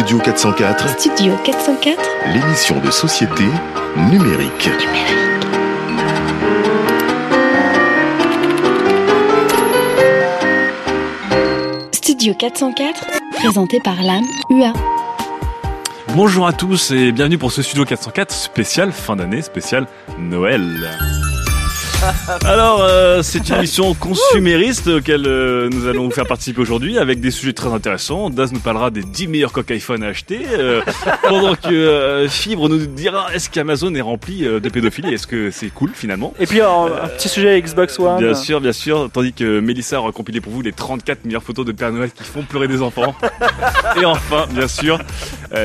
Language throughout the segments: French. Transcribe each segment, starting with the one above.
Studio 404, Studio 404 l'émission de société numérique. Studio 404 présenté par l'âme UA. Bonjour à tous et bienvenue pour ce Studio 404 spécial fin d'année, spécial Noël. Alors, euh, c'est une émission consumériste auquel euh, nous allons vous faire participer aujourd'hui avec des sujets très intéressants. Daz nous parlera des 10 meilleurs coques iPhone à acheter, euh, pendant que Fibre nous dira est-ce qu'Amazon est rempli de pédophilie Est-ce que c'est cool finalement? Et puis un, un petit sujet Xbox One. Bien sûr, bien sûr. Tandis que Mélissa aura compilé pour vous les 34 meilleures photos de Père Noël qui font pleurer des enfants. Et enfin, bien sûr,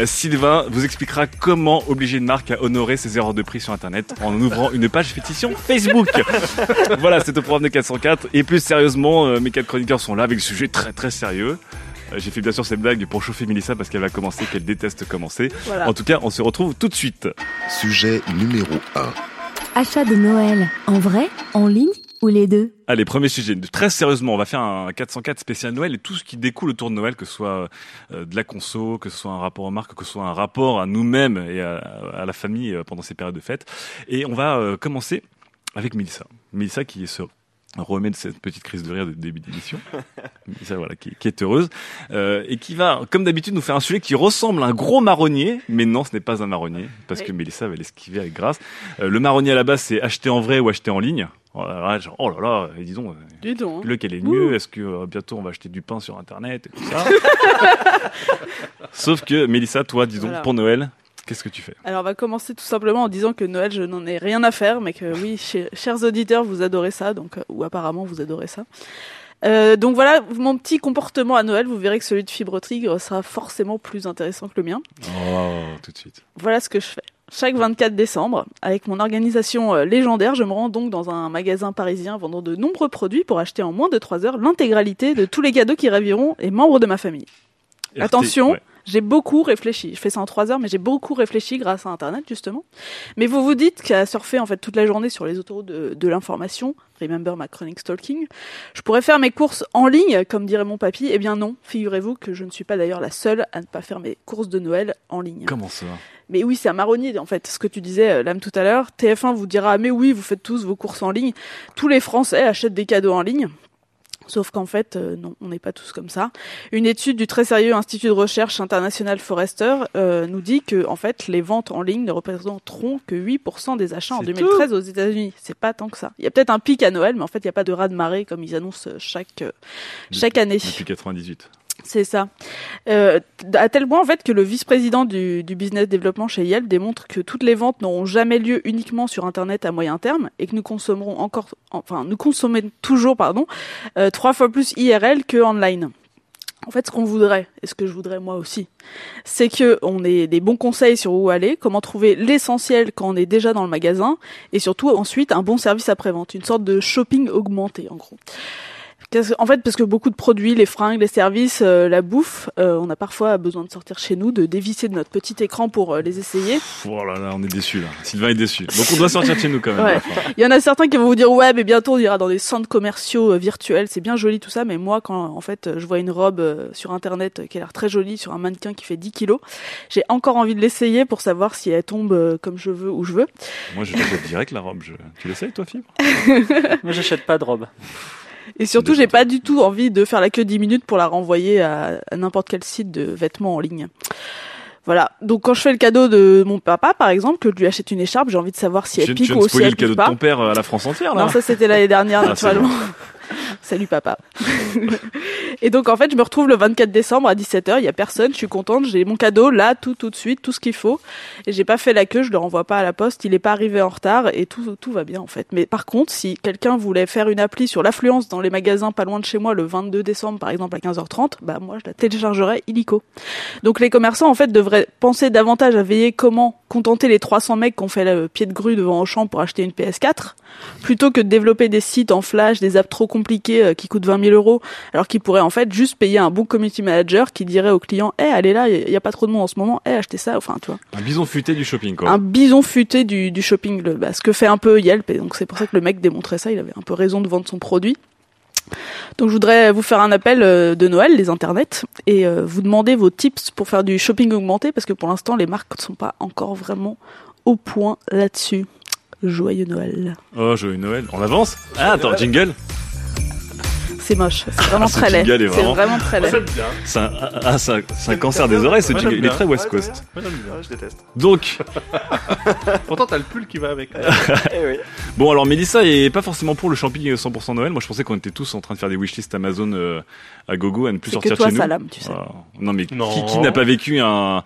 Sylvain vous expliquera comment obliger une marque à honorer ses erreurs de prix sur Internet en ouvrant une page fétition Facebook. voilà, c'est au programme de 404. Et plus sérieusement, euh, mes quatre chroniqueurs sont là avec des sujets très très sérieux. Euh, J'ai fait bien sûr cette blague pour chauffer Mélissa parce qu'elle va commencer, qu'elle déteste commencer. Voilà. En tout cas, on se retrouve tout de suite. Sujet numéro 1. Achat de Noël, en vrai, en ligne ou les deux? Allez, premier sujet. Très sérieusement, on va faire un 404 spécial Noël et tout ce qui découle autour de Noël, que ce soit euh, de la conso, que ce soit un rapport aux marques, que ce soit un rapport à nous-mêmes et à, à la famille pendant ces périodes de fête. Et on va commencer avec Mélissa. Mélissa qui se remet de cette petite crise de rire de début d'émission. Mélissa, voilà, qui, qui est heureuse. Euh, et qui va, comme d'habitude, nous faire un sujet qui ressemble à un gros marronnier. Mais non, ce n'est pas un marronnier, parce que Mélissa va l'esquiver avec grâce. Euh, le marronnier à la base, c'est acheter en vrai ou acheter en ligne. Oh là là, genre, oh là, là, et disons, euh, Dis donc. hein. lequel est le mieux Est-ce que euh, bientôt on va acheter du pain sur internet et tout ça? Sauf que Mélissa, toi, disons, Voilà. pour Noël, qu'est-ce que tu fais Alors, on va commencer tout simplement en disant que Noël, je n'en ai rien à faire, mais que oui, ch- chers auditeurs, vous adorez ça, donc, euh, ou apparemment vous adorez ça. Euh, donc voilà, mon petit comportement à Noël, vous verrez que celui de Fibre Tigre sera forcément plus intéressant que le mien. Oh, tout de suite. Voilà ce que je fais. Chaque 24 décembre, avec mon organisation euh, légendaire, je me rends donc dans un magasin parisien vendant de nombreux produits pour acheter en moins de 3 heures l'intégralité de tous les cadeaux qui raviront les membres de ma famille. RT, Attention, ouais. J'ai beaucoup réfléchi. Je fais ça en trois heures, mais j'ai beaucoup réfléchi grâce à Internet, justement. Mais vous vous dites qu'à surfer, en fait, toute la journée sur les autoroutes de, de l'information, remember my chronic stalking, je pourrais faire mes courses en ligne, comme dirait mon papy. Eh bien non, figurez-vous que je ne suis pas d'ailleurs la seule à ne pas faire mes courses de Noël en ligne. Comment ça? Mais oui, c'est un marronnier, en fait, ce que tu disais, euh, Lame, tout à l'heure. TF1 vous dira, mais oui, vous faites tous vos courses en ligne. Tous les Français achètent des cadeaux en ligne. Sauf qu'en fait, euh, non, on n'est pas tous comme ça. Une étude du très sérieux Institut de recherche international Forrester euh, nous dit que, en fait, les ventes en ligne ne représenteront que 8% des achats en C'est 2013 aux États-Unis. C'est pas tant que ça. Il y a peut-être un pic à Noël, mais en fait, il n'y a pas de raz de marée comme ils annoncent chaque euh, chaque année. Depuis 98. C'est ça. Euh, à tel point en fait que le vice-président du, du business développement chez Yelp démontre que toutes les ventes n'auront jamais lieu uniquement sur Internet à moyen terme et que nous consommerons encore, enfin nous consommons toujours pardon euh, trois fois plus IRL que online. En fait, ce qu'on voudrait, et ce que je voudrais moi aussi, c'est que on ait des bons conseils sur où aller, comment trouver l'essentiel quand on est déjà dans le magasin, et surtout ensuite un bon service après-vente, une sorte de shopping augmenté en gros. En fait, parce que beaucoup de produits, les fringues, les services, euh, la bouffe, euh, on a parfois besoin de sortir chez nous, de dévisser de notre petit écran pour euh, les essayer. Oh là là, on est déçus là. Sylvain est déçu. Donc on doit sortir de chez nous quand même. Ouais. fin. Il y en a certains qui vont vous dire ouais, mais bientôt on ira dans des centres commerciaux euh, virtuels, c'est bien joli tout ça, mais moi quand en fait je vois une robe euh, sur internet euh, qui a l'air très jolie sur un mannequin qui fait 10 kilos, j'ai encore envie de l'essayer pour savoir si elle tombe euh, comme je veux où je veux. Moi je l'achète direct la robe. Je... Tu l'essayes toi, Fibre? Moi, j'achète pas de robe. Et surtout, j'ai pas du tout envie de faire la queue 10 minutes pour la renvoyer à, à n'importe quel site de vêtements en ligne. Voilà. Donc quand je fais le cadeau de mon papa, par exemple, que je lui achète une écharpe, j'ai envie de savoir si elle tu pique ou si elle le cadeau pique de pas. ton père euh, à la France entière là. Non, ça c'était l'année dernière, Ah, naturellement. Salut papa. et donc en fait, je me retrouve le 24 décembre à 17h, il y a personne, je suis contente, j'ai mon cadeau là, tout tout de suite, tout ce qu'il faut. Et j'ai pas fait la queue, je le renvoie pas à la poste, il est pas arrivé en retard et tout tout va bien en fait. Mais par contre, si quelqu'un voulait faire une appli sur l'affluence dans les magasins pas loin de chez moi le 22 décembre par exemple à 15h30, bah moi je la téléchargerais illico. Donc les commerçants en fait devraient penser davantage à veiller comment contenter les 300 mecs qui ont fait le pied de grue devant Auchan pour acheter une PS4 plutôt que de développer des sites en flash, des apps trop compliquées euh, qui coûtent 20 000 euros, alors qu'ils pourraient en fait juste payer un bon community manager qui dirait aux clients, eh allez là, il y a pas trop de monde en ce moment, eh achetez ça, enfin tu vois. Un bison futé du shopping, quoi. Un bison futé du, du shopping, le, bah, ce que fait un peu Yelp, et donc c'est pour ça que le mec démontrait ça, il avait un peu raison de vendre son produit. Donc je voudrais vous faire un appel euh, de Noël, les internets, et euh, vous demander vos tips pour faire du shopping augmenté, parce que pour l'instant les marques ne sont pas encore vraiment au point là-dessus. Joyeux Noël. Oh, joyeux Noël. On avance? Ah, attends, jingle C'est moche, c'est vraiment Ah, ce très laid. C'est vraiment- vraiment très laid. C'est un, ah, cancer des oreilles, ce jingle. Il est très West Ouais, Coast. Moi, j'aime bien. Ouais, je déteste. Donc, Pourtant, t'as le pull qui va avec. Eh oui. bon, alors Mélissa est pas forcément pour le shopping 100% Noël. Moi, je pensais qu'on était tous en train de faire des wishlists Amazon euh, à gogo, à ne plus C'est que sortir toi, chez nous. Salam, tu sais. Ah, non, mais Non. qui, qui n'a pas vécu un,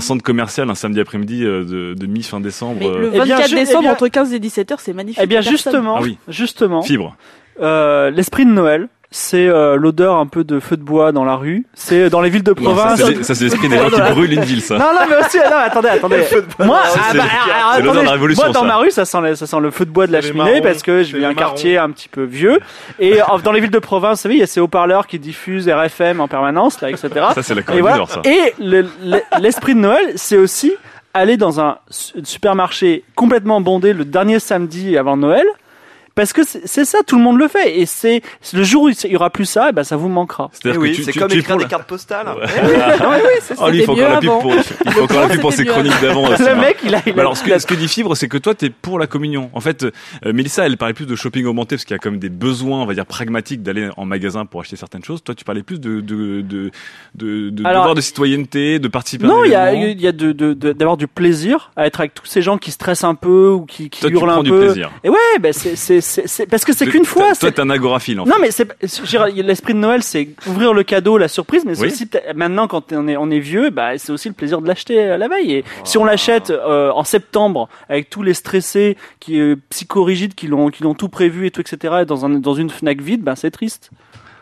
centre commercial un samedi après-midi euh, de, de mi-fin décembre Mais le euh, Eh bien, 24 je- décembre eh bien- entre 15 et 17h, c'est magnifique. Eh bien, justement, Ah oui. justement, Fibre. euh, l'esprit de Noël, c'est euh, l'odeur un peu de feu de bois dans la rue. C'est dans les villes de province. c'est ça, c'est l'esprit des gens qui brûlent une ville, ça. Non, non, mais aussi, non, attendez, attendez. Moi, ah, c'est- bah, c'est alors, l'odeur de attendez, la révolution, moi, dans ça. ma rue, ça sent, le, ça sent le feu de bois de la cheminée marrons, parce que je vis un quartier un petit peu vieux. Et euh, dans les villes de province, vous savez, il y a ces haut-parleurs qui diffusent RFM en permanence, là, etc. Ça, c'est la Et, voilà. Ça. Et le- le- l'esprit de Noël, c'est aussi aller dans un su- supermarché complètement bondé le dernier samedi avant Noël. Parce que c'est ça, tout le monde le fait. Et c'est le jour où il y aura plus ça, et ben ça vous manquera. Eh C'est-à-dire que oui, tu- c'est tu- comme tu écrire des cartes postales. Ouais. Eh oui. Ah ouais, oui, c'est ça. Oh, lui, il faut encore la pub pour, il faut encore la pub pour ses chroniques d'avant. là, Le mec, il a, il a- Mais alors, ce que, ce que dit Fibre, c'est que toi, t'es pour la communion. En fait, euh, Mélissa, elle parlait plus de shopping augmenté parce qu'il y a quand même des besoins, on va dire, pragmatiques d'aller en magasin pour acheter certaines choses. Toi, tu parlais plus de, de, de, de, de Alors- devoir de citoyenneté, de participer Non, il y a, il y a de, de, de- d'avoir du plaisir à être avec tous ces gens qui stressent un peu ou qui, qui Toi, tu hurlent prends un du peu. plaisir. Et ouais, ben c'est, c'est, parce que c'est qu'une fois. Toi, c'est- t'es un agoraphile, en fait. Non, mais c'est, l'esprit de Noël, c'est ouvrir le cadeau, la surprise, mais c'est Oui. aussi, maintenant, quand on est, on est vieux, bah, c'est aussi le plaisir de l'acheter à la veille. Et si on l'achète euh, en septembre, avec tous les stressés, qui, euh, psychorigides, qui l'ont, qui l'ont tout prévu et tout, etc., et dans un, dans une Fnac vide, bah, c'est triste.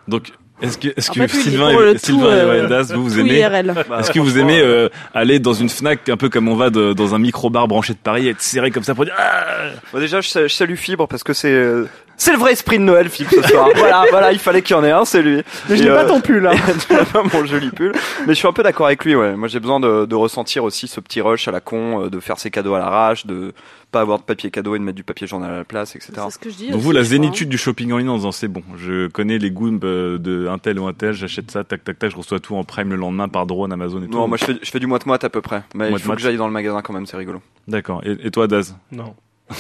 Donc, est-ce que, est-ce que Sylvain, et, Sylvain tout, et euh, Wendas, vous, vous aimez. Bah, est-ce que vous aimez euh, aller dans une Fnac un peu comme on va de- dans un micro-bar branché de Paris, être serré comme ça pour dire ah Bon, déjà, je, sa- je salue Fibre parce que c'est euh, c'est le vrai esprit de Noël, Fibre, ce soir. voilà, voilà, il fallait qu'il y en ait un, c'est lui. Mais je Et, n'ai pas euh, ton pull, hein. tu n'as pas mon joli pull. Mais je suis un peu d'accord avec lui, ouais. Moi, j'ai besoin de, de ressentir aussi ce petit rush à la con, euh, de faire ses cadeaux à l'arrache, de pas avoir de papier cadeau et de mettre du papier journal à la place, etc. C'est ce que je dis. Donc aussi, vous, la hein. zénitude du shopping en ligne en disant c'est bon, je connais les goûts euh, de un tel ou un tel, j'achète ça, tac tac tac, je reçois tout en prime le lendemain par drone, Amazon et tout. Non, moi, je fais, je fais du moite-moite à peu près. Mais il faut que j'aille dans le magasin quand même, c'est rigolo. D'accord. Et, et toi, Daz Non.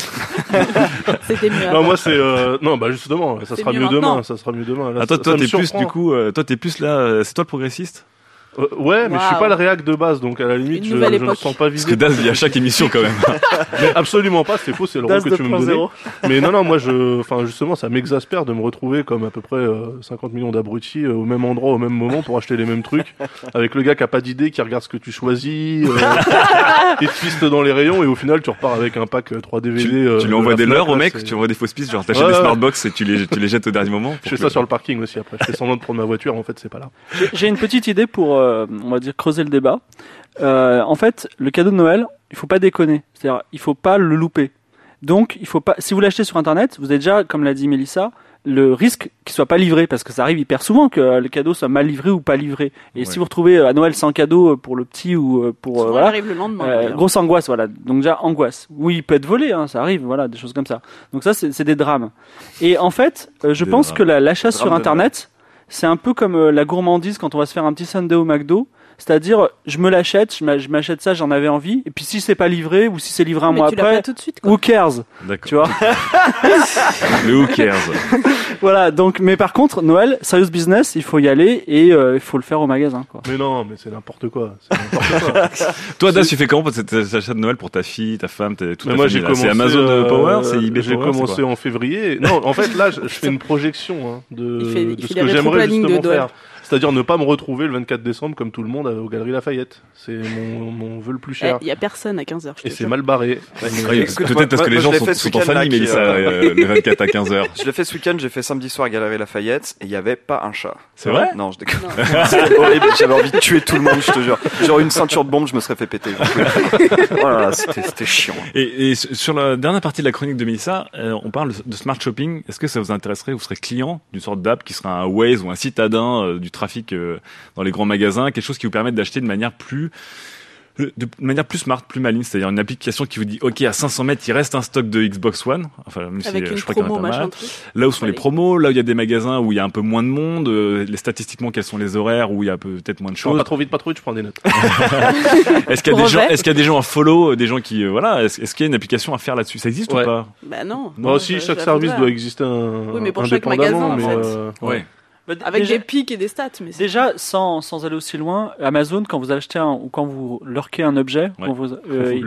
C'était mieux. Non, moi c'est euh, non, bah justement, ça sera mieux demain, ça sera mieux demain. Là, Ah toi, ça- t'es plus du coup, euh, toi t'es plus là, euh, c'est toi le progressiste Euh, ouais, mais je suis pas le réac de base, donc à la limite, je, me époque. sens pas Parce visé. que Daz, il y a chaque émission quand même. Mais absolument pas, c'est faux, c'est le rôle que tu veux me donner. 2.0. Mais non, non, moi, je, enfin, justement, ça m'exaspère de me retrouver comme à peu près euh, 50 millions d'abrutis euh, au même endroit, au même moment pour acheter les mêmes trucs, avec le gars qui a pas d'idée, qui regarde ce que tu choisis, euh, et te piste dans les rayons, et au final, tu repars avec un pack euh, 3 DVD. tu, euh, tu lui envoies des leurres au mec, c'est- tu envoies des fausses pistes, genre t'achètes Ouais, des smartbox et tu les, tu les jettes au dernier moment. Je fais que- ça sur le parking aussi après. Je fais semblant de prendre ma voiture, en fait, c'est pas là. J'ai- J'ai une petite idée pour, euh, on va dire, creuser le débat. Euh, en fait, le cadeau de Noël, il faut pas déconner. C'est-à-dire, il faut pas le louper. Donc, il faut pas. Si vous l'achetez sur Internet, vous avez déjà, comme l'a dit Mélissa, le risque qu'il soit pas livré, parce que ça arrive hyper souvent que euh, le cadeau soit mal livré ou pas livré. Et Ouais. si vous retrouvez euh, à Noël sans cadeau euh, pour le petit ou euh, pour euh, voilà, arrive le lendemain. euh, grosse angoisse, voilà. Donc déjà angoisse. Oui, il peut être volé, hein, ça arrive, voilà, des choses comme ça. Donc ça, c'est des drames. Et en fait, euh, je Des pense drames. que la- l'achat Drame sur Internet, c'est un peu comme euh, la gourmandise quand on va se faire un petit sundae au McDo. C'est-à-dire, je me l'achète, je m'a- je m'achète ça, j'en avais envie, et puis si c'est pas livré ou si c'est livré un Mais mois tu l'as pas après, tout de suite, quoi. who cares D'accord. Tu vois Mais who cares Voilà. Donc, mais par contre, Noël, serious business, il faut y aller et euh, il faut le faire au magasin. Quoi. Mais non, mais c'est n'importe quoi. C'est n'importe quoi. Toi, Das, tu fais comment pour cet cet achat de Noël pour ta fille, ta femme, ta- toute Mais ta moi, famille, j'ai commencé. C'est Amazon euh, Power, c'est eBay J'ai Power, c'est commencé quoi en février. Non, en fait, là, je, je fais une projection hein, de, fait- de ce que j'aimerais de justement faire. C'est-à-dire ne pas me retrouver le 24 décembre comme tout le monde aux Galeries Lafayette. C'est mon, mon vœu le plus Il cher. y a personne à 15h. Et c'est mal barré. Peut-être parce que les gens sont, en famille, qui, Mélissa, euh, euh, le 24 à 15h. Je l'ai fait ce week-end, j'ai fait samedi soir à Galerie Lafayette et il n'y avait pas un chat. C'est vrai? Non, je déconne. Horrible, j'avais envie de tuer tout le monde, je te jure. Genre une ceinture de bombe, je me serais fait péter. voilà, c'était c'était chiant. Et, et sur la dernière partie de la chronique de Mélissa, euh, on parle de smart shopping. Est-ce que ça vous intéresserait Vous serez client d'une sorte d'app qui sera un Waze ou un citadin euh, du trafic euh, dans les grands magasins, quelque chose qui vous permette d'acheter de manière plus de manière plus smart, plus maligne, c'est-à-dire une application qui vous dit OK à 500 mètres il reste un stock de Xbox One, enfin même si, Avec euh, je crois qu'il y en a pas mal. Là où sont les promos, là où il y a des magasins où il y a un peu moins de monde, euh, les statistiquement quels sont les horaires où il y a peut-être moins de Non, choses. pas trop vite, pas trop vite, je prends des notes. Est-ce qu'il y a des gens, est-ce qu'il y a des gens à follow, des gens qui euh, voilà, est-ce est-ce qu'il y a une application à faire là-dessus? Ça existe Ouais. ou pas? Bah non. Moi aussi, je- chaque service doit exister un, Oui, mais pour chaque magasin, en mais, fait. euh, Ouais. Avec déjà, des pics et des stats. Mais c'est- déjà, sans, sans aller aussi loin, Amazon, quand vous achetez un, ou quand vous lurkez un objet, Ouais. quand vous, euh,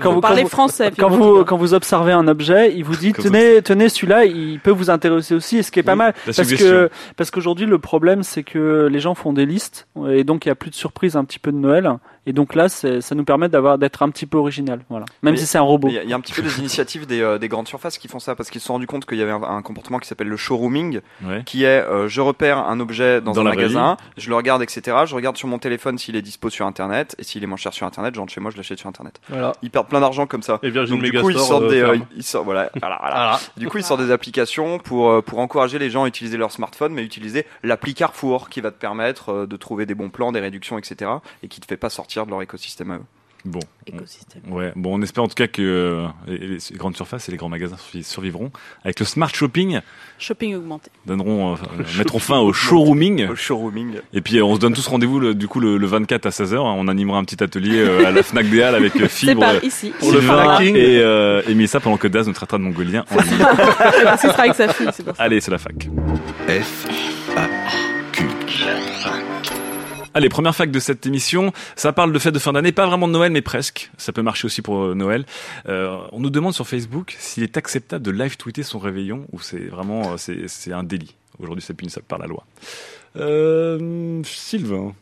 quand vous, Parlez vous- français. quand vous, quand observez un objet, il vous dit tenez, tenez celui-là, il peut vous intéresser aussi, et ce qui est pas Oui, mal. Parce que, parce qu'aujourd'hui, le problème, c'est que les gens font des listes, et donc il y a plus de surprises un petit peu de Noël. Et donc là, ça nous permet d'avoir, d'être un petit peu original. Voilà. Même Mais si c'est un robot. Il y, a- il y a un petit peu des initiatives des, euh, des grandes surfaces qui font ça parce qu'ils se sont rendus compte qu'il y avait un, un comportement qui s'appelle le showrooming, Ouais. qui est euh, je repère un objet dans, Dans un magasin, je le regarde, etc. Je regarde sur mon téléphone s'il est dispo sur Internet et s'il est moins cher sur Internet, je rentre chez moi, je l'achète sur Internet. Voilà. Ils perdent plein d'argent comme ça. Et Virgin Donc, du coup, ils sortent euh, des, euh, ferme. ils sortent, voilà, voilà, voilà. Du coup, ils sortent des applications pour euh, pour encourager les gens à utiliser leur smartphone, mais utiliser l'appli Carrefour qui va te permettre euh, de trouver des bons plans, des réductions, etc. et qui te fait pas sortir de leur écosystème à eux. Bon. Écosystème. Ouais. Bon, on espère en tout cas que euh, les, les grandes surfaces et les grands magasins survi- survivront. Avec le smart shopping, Shopping augmenté. donneront, euh, mettront fin au showrooming. Showrooming. Et puis euh, on se donne tous rendez-vous du coup le, le 24 à 16h. On animera un petit atelier euh, à la Fnac des Halles avec euh, C'est Fibre, par ici. Pour le fracking. et, euh, et Mélissa pendant que Daz nous traitera de mongolien en ligne. Ce sera avec sa fille, c'est pour ça. Allez, c'est la fac. F, Allez, première fac de cette émission. Ça parle de fête de fin d'année, pas vraiment de Noël, mais presque. Ça peut marcher aussi pour euh, Noël. Euh, on nous demande sur Facebook s'il est acceptable de live tweeter son réveillon ou c'est vraiment euh, c'est un délit. Aujourd'hui, c'est punissable par la loi. Sylvain.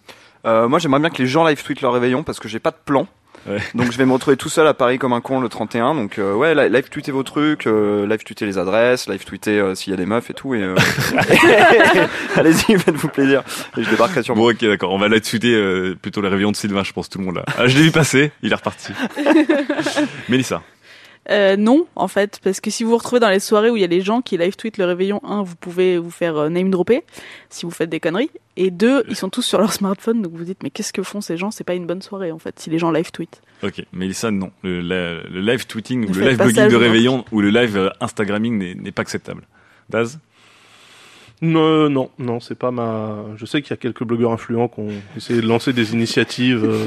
Moi, j'aimerais bien que les gens live tweetent leur réveillon parce que j'ai pas de plan. Ouais. Donc je vais me retrouver tout seul à Paris comme un con le 31. Donc euh, ouais, li- live tweeter vos trucs, euh, live tweeter les adresses, live tweeter euh, s'il y a des meufs et tout. Et euh... allez-y, faites-vous plaisir. Et je débarquerai sur Bon, moi. ok, d'accord. On va live tweeter euh, plutôt le réveillon de Sylvain, je pense tout le monde là. Ah, je l'ai vu passer, il est reparti. Mélissa. Euh, non, en fait, parce que si vous vous retrouvez dans les soirées où il y a les gens qui live tweet le réveillon, un, vous pouvez vous faire euh, name dropper si vous faites des conneries, et deux, ils sont tous sur leur smartphone, donc vous dites mais qu'est-ce que font ces gens? C'est pas une bonne soirée en fait si les gens live tweet. Ok, Mélissa, non. Le, la- le live tweeting ou le live blogging ça, de réveillon ou le live euh, Instagramming n'est n'est pas acceptable. Daz Non, non, non, c'est pas ma. Je sais qu'il y a quelques blogueurs influents qui ont essayé de lancer des initiatives. euh,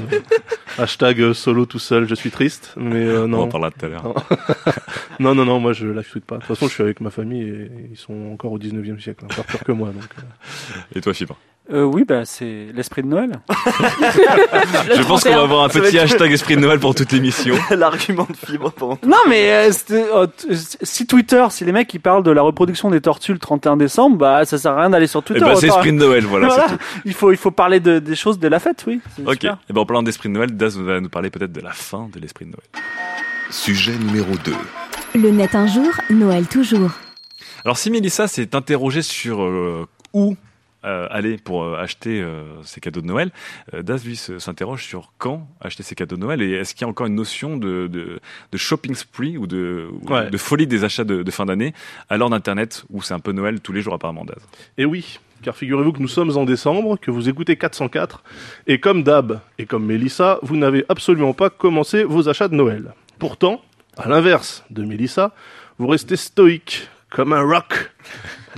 hashtag euh, solo tout seul, je suis triste. Mais euh, On en non. parlera tout à l'heure. non, non, non, moi je live tweet pas. De toute façon, je suis avec ma famille et ils sont encore au 19e siècle, encore pire que moi. Donc, euh. Et toi, Fibre Euh, oui, bah, c'est l'esprit de Noël. Je pense qu'on va avoir un petit hashtag esprit de Noël pour toute l'émission. L'argument de fibre pendant. Non, mais euh, euh, si Twitter, si les mecs ils parlent de la reproduction des tortues le 31 décembre, bah ça sert à rien d'aller sur Twitter. bah, c'est autant- esprit de Noël, voilà. Voilà. c'est tout. Il faut il faut parler de, des choses de la fête, oui. C'est Ok. super. Et ben en parlant d'esprit de Noël, Daz va nous parler peut-être de la fin de l'esprit de Noël. Sujet numéro 2. Le net un jour, Noël toujours. Alors si Mélissa s'est interrogée sur euh, où euh, aller pour euh, acheter euh, ses cadeaux de Noël, euh, Daz lui s'interroge sur quand acheter ses cadeaux de Noël et est-ce qu'il y a encore une notion de, de, de shopping spree ou de, ou de folie des achats de, de fin d'année à l'heure d'internet où c'est un peu Noël tous les jours apparemment Daz? Et oui, car figurez-vous que nous sommes en décembre, que vous écoutez 404, et comme Dab et comme Mélissa, vous n'avez absolument pas commencé vos achats de Noël. Pourtant, à l'inverse de Mélissa, vous restez stoïque, comme un rock,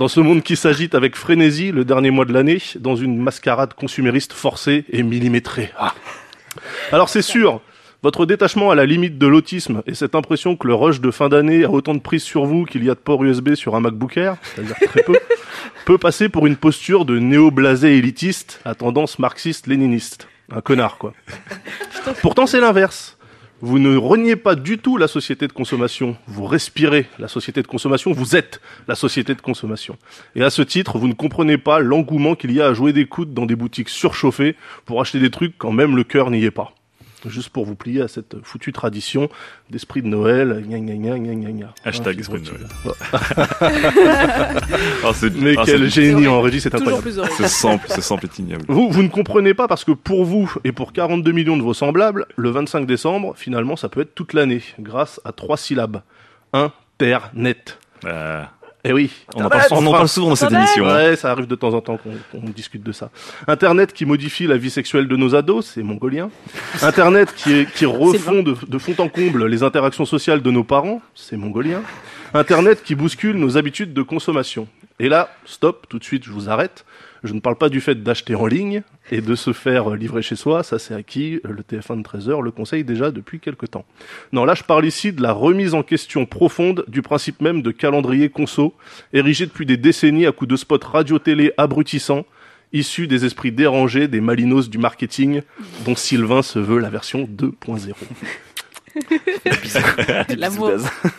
Dans ce monde qui s'agite avec frénésie le dernier mois de l'année, dans une mascarade consumériste forcée et millimétrée. Ah. Alors c'est sûr, votre détachement à la limite de l'autisme et cette impression que le rush de fin d'année a autant de prise sur vous qu'il y a de port USB sur un MacBook Air, c'est-à-dire très peu, peut passer pour une posture de néo-blasé élitiste à tendance marxiste-léniniste. Un connard, quoi. Pourtant, c'est l'inverse. Vous ne reniez pas du tout la société de consommation. Vous respirez la société de consommation. Vous êtes la société de consommation. Et à ce titre, vous ne comprenez pas l'engouement qu'il y a à jouer des coudes dans des boutiques surchauffées pour acheter des trucs quand même le cœur n'y est pas. Juste pour vous plier à cette foutue tradition d'esprit de Noël. Gna, gna, gna, gna, gna, gna. Hashtag Ah, esprit de fibre- Ah, c'est- Mais ah, quel c'est- génie en régie, c'est incroyable. plus horrible. Ce sample, ce sample est ignoble. Vous, vous ne comprenez pas parce que pour vous et pour 42 millions de vos semblables, le 25 décembre, finalement, ça peut être toute l'année, grâce à trois syllabes. Internet. Euh, Eh oui. on, en parle, on en parle souvent dans cette émission. hein. Ouais, ça arrive de temps en temps qu'on discute de ça. Internet qui modifie la vie sexuelle de nos ados, c'est mongolien. Internet qui, est, qui refond de, de fond en comble les interactions sociales de nos parents, c'est mongolien. Internet qui bouscule nos habitudes de consommation. Et là, stop, tout de suite, je vous arrête. Je ne parle pas du fait d'acheter en ligne et de se faire livrer chez soi, ça c'est acquis, le TF1 de 13h le conseille déjà depuis quelque temps. Non, là je parle ici de la remise en question profonde du principe même de calendrier conso, érigé depuis des décennies à coups de spots radio-télé abrutissants, issus des esprits dérangés des malinos du marketing, dont Sylvain se veut la version 2.0. L'amour.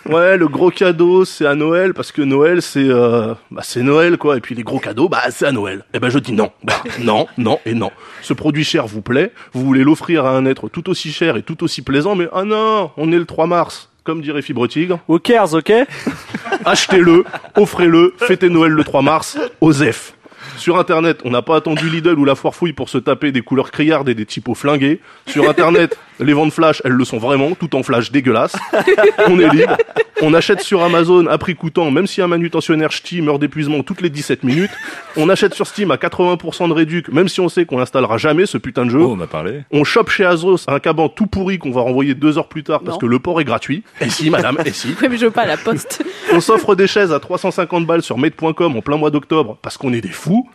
Ouais, le gros cadeau, c'est à Noël, parce que Noël, c'est euh, bah, c'est Noël, quoi. Et puis les gros cadeaux, bah c'est à Noël. Eh ben je dis non. Bah, non, non et non. Ce produit cher vous plaît, vous voulez l'offrir à un être tout aussi cher et tout aussi plaisant, mais ah non, on est le 3 mars. Comme dirait Fibre Tigre, Who cares, ok? Achetez-le, offrez-le, fêtez Noël le 3 mars, Osef. Sur Internet, on n'a pas attendu Lidl ou la foire fouille pour se taper des couleurs criardes et des typos flingués. Sur Internet, les ventes flash, elles le sont vraiment, tout en flash dégueulasse. On est libre. On achète sur Amazon à prix coûtant, même si un manutentionnaire ch'ti meurt d'épuisement toutes les 17 minutes. On achète sur Steam à 80% de réduc, même si on sait qu'on installera jamais ce putain de jeu. Oh, on a parlé. On chope chez Azos un caban tout pourri qu'on va renvoyer deux heures plus tard parce Non. que le port est gratuit. Et si, madame, et si. Mais je veux pas à la poste. On s'offre des chaises à 350 balles sur made.com en plein mois d'octobre parce qu'on est des fous.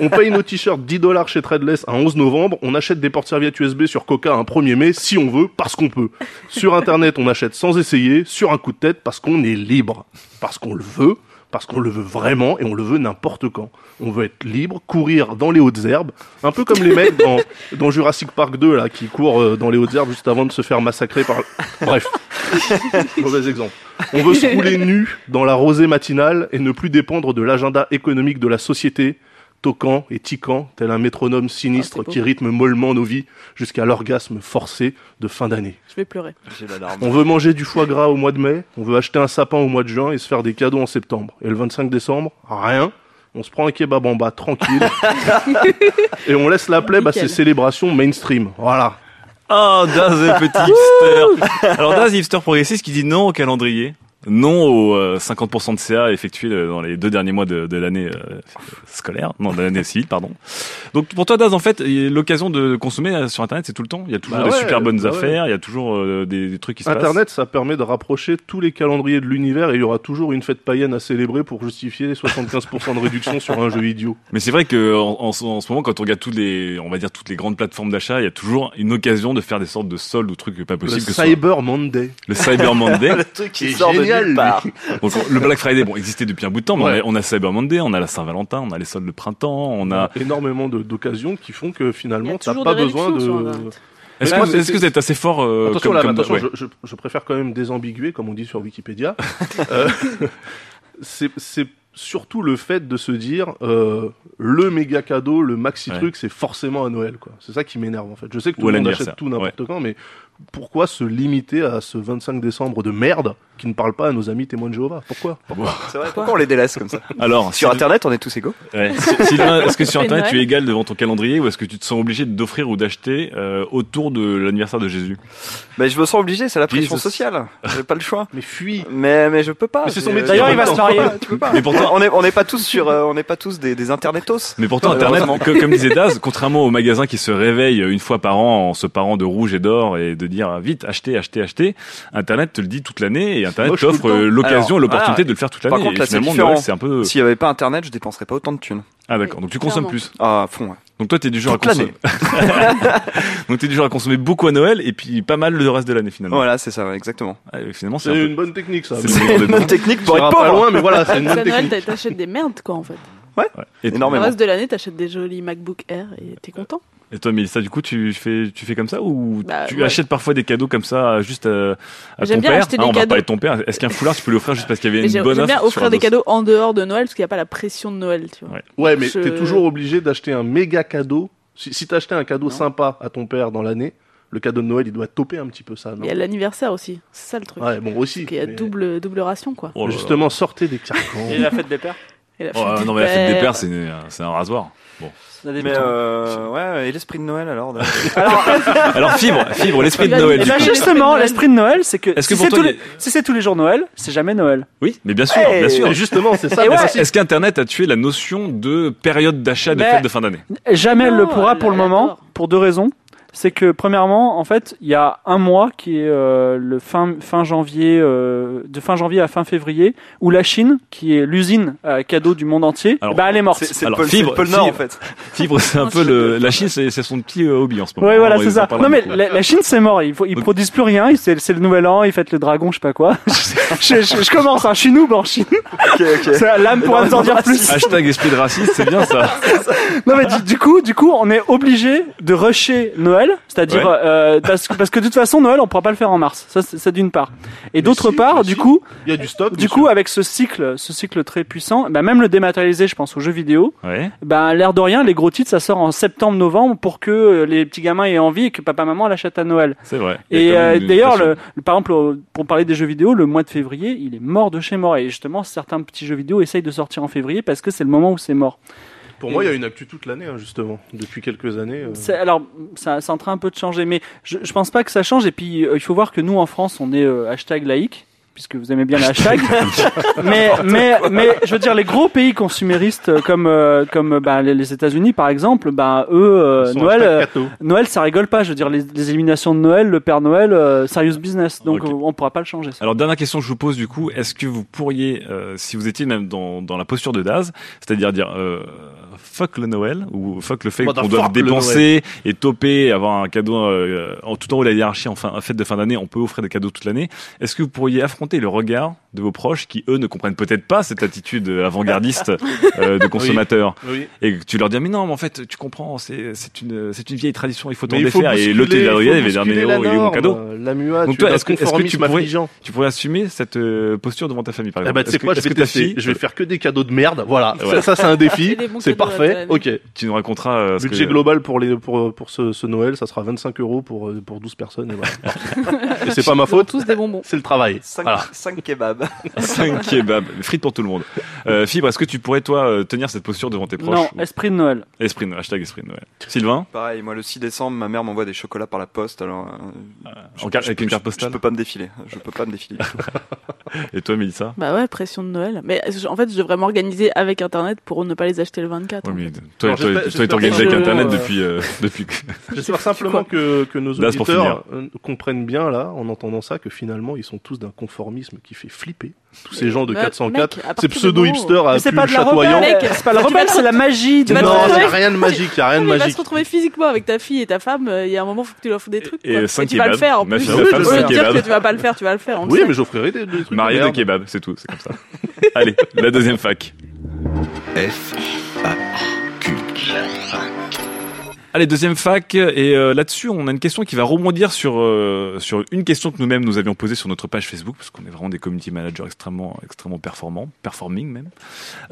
On paye nos t-shirts 10 dollars chez Threadless à 11 novembre. On achète des porte-serviettes USB sur Coca un 1er mai si on veut, parce qu'on peut. Sur Internet, on achète sans essayer, sur un coup de tête parce qu'on est libre. Parce qu'on le veut, parce qu'on le veut vraiment et on le veut n'importe quand. On veut être libre, courir dans les hautes herbes, un peu comme les mecs dans, dans Jurassic Park 2 là, qui courent euh, dans les hautes herbes juste avant de se faire massacrer par... Bref. Mauvais exemple. On veut se rouler nu dans la rosée matinale et ne plus dépendre de l'agenda économique de la société, toquant et tiquant, tel un métronome sinistre Ah, qui rythme mollement nos vies jusqu'à l'orgasme forcé de fin d'année. Je vais pleurer. On veut manger du foie gras au mois de mai, on veut acheter un sapin au mois de juin et se faire des cadeaux en septembre. Et le 25 décembre, rien. On se prend un kebab en bas tranquille. et on laisse la plèbe à ces célébrations mainstream. Voilà. Oh, Daz, petit hipster. Alors, Daz, hipster progressiste qui dit non au calendrier. Non aux euh, 50% de CA effectués euh, dans les deux derniers mois de, de l'année euh, scolaire, non de l'année civile, pardon. Donc pour toi, Daz, en fait, il y a l'occasion de consommer euh, sur Internet, c'est tout le temps. Il y a toujours Bah des ouais, super bonnes bah ouais. affaires, il y a toujours euh, des, des trucs qui se passent. Internet, ça permet de rapprocher tous les calendriers de l'univers et il y aura toujours une fête païenne à célébrer pour justifier 75% de réduction sur un jeu idiot. Mais c'est vrai que en, en ce- en ce moment, quand on regarde toutes les, on va dire toutes les grandes plateformes d'achat, il y a toujours une occasion de faire des sortes de soldes ou trucs pas Le possibles. que ce soit Cyber Monday. le Cyber Monday. Le truc qui C'est sort de génial, nulle part. Donc le Black Friday, bon, existait depuis un bout de temps, mais Ouais. on, a, on a Cyber Monday, on a la Saint-Valentin, on a les soldes de printemps, on a. énormément de- d'occasions qui font que finalement t'as pas besoin de. Est-ce que, vous êtes assez fort euh, Attention, comme, là, comme- attention, ouais. je, je- je préfère quand même désambiguer, comme on dit sur Wikipédia. Euh, c'est surtout le fait de se dire euh, le méga cadeau, le maxi Ouais. truc, c'est forcément à Noël. quoi. C'est ça qui m'énerve en fait. Je sais que Ou tout le monde achète tout n'importe quand, mais pourquoi se limiter à ce 25 décembre de merde qui ne parle pas à nos amis témoins de Jéhovah Pourquoi vrai, pourquoi on les délaisse comme ça Alors, Sur Internet, on est tous égaux. ouais. Sy- Sylvain, est-ce que sur Internet tu es égal devant ton calendrier ou est-ce que tu te sens obligé d'offrir ou d'acheter euh, autour de l'anniversaire de Jésus? Mais je me sens obligé, c'est la pression Jesus. sociale. J'ai pas le choix. Mais fuis Mais mais je peux pas. Mais c'est son J'ai- métier, D'ailleurs, il va se marier. Tu peux pas. Mais pourtant- on est on n'est pas tous sur euh, on n'est pas tous des, des internetos. Mais pourtant. Internet, que- comme disait Daz, contrairement aux magasins qui se réveillent une fois par an en se parant de rouge et d'or et de de dire ah, vite, achetez, achetez, achetez. Internet te le dit toute l'année et Internet t'offre le euh, l'occasion, l'opportunité voilà. de le faire toute Par l'année. contre, Et là, c'est finalement, différent. Noël, c'est un peu. S'il y avait pas internet, je dépenserais pas autant de thunes. Ah d'accord. Donc tu consommes plus. Ah, à fond, ouais. Donc toi, t'es du genre à Toute consommer. Donc t'es du genre à consommer beaucoup à Noël et puis pas mal le reste de l'année finalement. Voilà, c'est ça, ouais, exactement. Ah, et finalement, c'est peu- une bonne technique, ça. C'est le des Bonne technique Ça pour être pas loin, mais voilà, c'est Parce une que bonne à Noël, technique. t'a- t'achètes des merdes, quoi, en fait. Et, Le Énormément. reste de l'année, t'achètes des jolis MacBook Air et t'es content. Et toi, Mélissa, du coup, tu fais, tu fais comme ça ou Bah, tu ouais. achètes parfois des cadeaux comme ça juste à, à J'aime ton bien père acheter Ah, des On va parler de ton père. Est-ce qu'un foulard, tu peux l'offrir juste parce qu'il y avait Mais une J'aime bonne j'aime offre bien sur offrir des cadeaux en dehors de Noël parce qu'il n'y a pas la pression de Noël, tu vois. Ouais. Ouais, mais Je- t'es toujours obligé d'acheter un méga cadeau. Si, si t'achetais un cadeau sympa à ton père dans l'année, le cadeau de Noël, il doit toper un petit peu ça, non Il y a l'anniversaire aussi, c'est ça le truc. Ouais, bon, aussi. Parce qu'il y a mais- double, double ration, quoi. Oh là là. Justement, sortez des carcans. Et la fête des pères. Et la Oh, non, mais la fête des pères. c'est un rasoir. Bon. Ça dépend. Mais euh, ouais, et l'esprit de Noël alors de- Alors, fibre, fibre, l'esprit de Il va Noël. du Eh ben coup. justement, l'esprit de Noël, c'est que Est-ce que si pour c'est toi, tous, les- si c'est tous les jours Noël, c'est jamais Noël. Oui, mais bien sûr, Hey bien sûr. Et justement, c'est ça. Et le ouais. principe. Est-ce qu'Internet a tué la notion de période d'achat de Mais- fête de fin d'année? Jamais elle Non, le pourra elle- pour le moment, pour deux raisons. C'est que premièrement, en fait, il y a un mois qui est euh, le fin fin janvier, euh, de fin janvier à fin février, où la Chine, qui est l'usine à cadeaux du monde entier, Alors, ben, elle est morte. C'est c'est le le fibre- pôle Nord en fait. Fibre, c'est un peu le. La Chine, c'est c'est son petit euh, hobby en ce moment. Oui, voilà, c'est ça. Non, mais la, la Chine, c'est mort. Ils, ils Donc- produisent plus rien. C'est c'est le nouvel an. Ils fêtent le dragon, je sais pas quoi. je, je- je commence, hein, je suis noob en Chine. Ok, ok. Ça, L'âme pourra nous en dire plus. Hashtag esprit de raciste, c'est bien ça. Non, mais du, du coup, du coup, on est obligé de rusher Noël, c'est-à-dire Ouais. euh, parce, que- parce que de toute façon, Noël, on pourra pas le faire en mars. Ça, d'une part. Et d'autre si, part, du si. coup, Il y a du stock. du monsieur. coup, avec ce cycle, ce cycle très puissant, bah, même le dématérialisé, je pense aux jeux vidéo, Ouais. bah, l'air de rien, les gros titres, ça sort en septembre-novembre pour que euh, les petits gamins aient envie et que papa maman l'achètent à Noël. C'est vrai. Et euh, d'ailleurs, le, le- par exemple, pour parler des jeux vidéo, le mois de février, il est mort de chez mort. Et justement, certains petits jeux vidéo essayent de sortir en février parce que c'est le moment où c'est mort. Pour moi, il y a une actu toute l'année, hein, justement. Depuis quelques années. euh, Alors, ça, c'est en train un peu de changer, mais je, je pense pas que ça change. Et puis, euh, il faut voir que nous, en France, on est euh, hashtag laïque, puisque vous aimez bien les hashtags. mais, mais, mais, je veux dire, les gros pays consuméristes comme, euh, comme euh, bah, les, les États-Unis, par exemple, bah, eux, euh, Noël, euh. Noël, ça rigole pas. Je veux dire, les, les éliminations de Noël, le Père Noël, euh, serious business. Donc, Ok. euh, on pourra pas le changer. ça. Alors dernière question que je vous pose du coup, est-ce que vous pourriez, euh, si vous étiez même dans, dans la posture de Daz, c'est-à-dire dire euh, fuck le Noël ou fuck le fait qu'on doit dépenser et toper, avoir un cadeau euh, en tout en haut de la hiérarchie en fin, en fête de fin d'année, on peut offrir des cadeaux toute l'année. Est-ce que vous pourriez affronter le regard de vos proches qui eux ne comprennent peut-être pas cette attitude avant-gardiste euh, de consommateur Oui. et que tu leur dis mais non mais en fait tu comprends c'est c'est une c'est une vieille tradition il faut t'en défaire et l'autre il va dire mais bousculer oh, il est mon cadeau euh, La MUA, Donc tu toi, est-ce que- est-ce que tu pourrais- tu pourrais assumer cette euh, posture devant ta famille par Eh exemple ben, sais Est-ce que- quoi, je vais que fille Je vais faire que des cadeaux de merde. Voilà. Ouais. Ça, ça, c'est un défi. Et C'est parfait. Ok. tu nous raconteras euh, Budget que- global pour les pour pour ce, ce Noël, ça sera 25 euros pour euh, pour 12 personnes. Et, voilà. et c'est pas ma faute. tous des bonbons. C'est le travail. 5, Voilà. kebabs. 5 kebabs, frites pour tout le monde. Euh, Fibre, est-ce que tu pourrais toi euh, tenir cette posture devant tes proches Non, esprit de Noël. Esprit de Noël, hashtag esprit de Noël. Sylvain, Pareil, moi le 6 décembre, ma mère m'envoie des chocolats par la poste, alors euh, je- en je- avec une je- carte Je postale. peux pas me défiler. Je peux pas me défiler. Et toi, Mélissa Bah ouais, pression de Noël. Mais en fait, je devrais m'organiser avec Internet pour ne pas les acheter le 24. Ouais, en mais toi, Alors, toi, toi, t'es organisé avec Internet euh, depuis, euh, depuis J'espère simplement que, que nos auditeurs comprennent bien là, en entendant ça, que finalement ils sont tous d'un conformisme qui fait flipper. Tous ces gens de Mec, 404, mec, ces partir du pseudo moment où- hipsters à Mais c'est plus pas de la chatoyants. rebelle, Mec, c'est pas la tu vas rebelle, c'est la magie de vas Non, a rien de magique, il y a rien de il va se magique. retrouver physiquement avec ta fille et ta femme. euh, Il y a un moment, faut que tu leur fasses des trucs. Et, quoi. tu vas le faire en Ma plus. Au lieu dire que tu vas pas le faire, tu vas le faire. Oui, sait. mais j'offrirai des, des trucs. marié de kebab, c'est tout, c'est comme ça. Allez, la deuxième fac. F, A, Q. Allez, deuxième fac, et euh, là-dessus, on a une question qui va rebondir sur euh, sur une question que nous-mêmes nous avions posée sur notre page Facebook, parce qu'on est vraiment des community managers extrêmement extrêmement performants, performing même.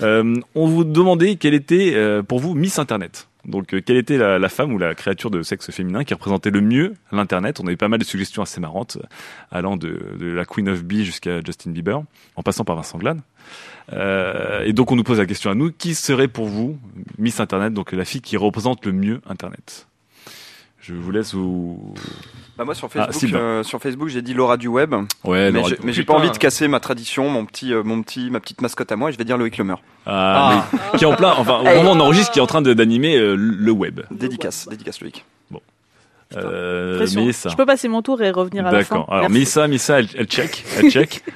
Euh, on vous demandait quelle était pour vous Miss Internet. Donc, quelle était la, femme ou la créature de sexe féminin qui représentait le mieux l'Internet? On avait pas mal de suggestions assez marrantes, allant de, de la Queen of Bee jusqu'à Justin Bieber, en passant par Vincent Glane. Euh, et donc, on nous pose la question à nous qui serait pour vous Miss Internet, donc la fille qui représente le mieux Internet? Je vous laisse vous. Bah moi sur Ah, Facebook, euh, sur Facebook, j'ai dit Laura du web, Ouais, mais Laura- j'ai- mais j'ai putain. pas envie de casser ma tradition, mon petit, euh, mon petit, ma petite mascotte à moi. Et je vais dire Loïc Lemer. Ah, mais qui est en plein, enfin, au moment où on enregistre, qui est en train de- d'animer euh, le web. Dédicace, dédicace Loïc. Euh, Pression. Mélissa. Je peux passer mon tour et revenir à la fin. D'accord. Alors. Mélissa, Mélissa, elle, elle check. Elle check.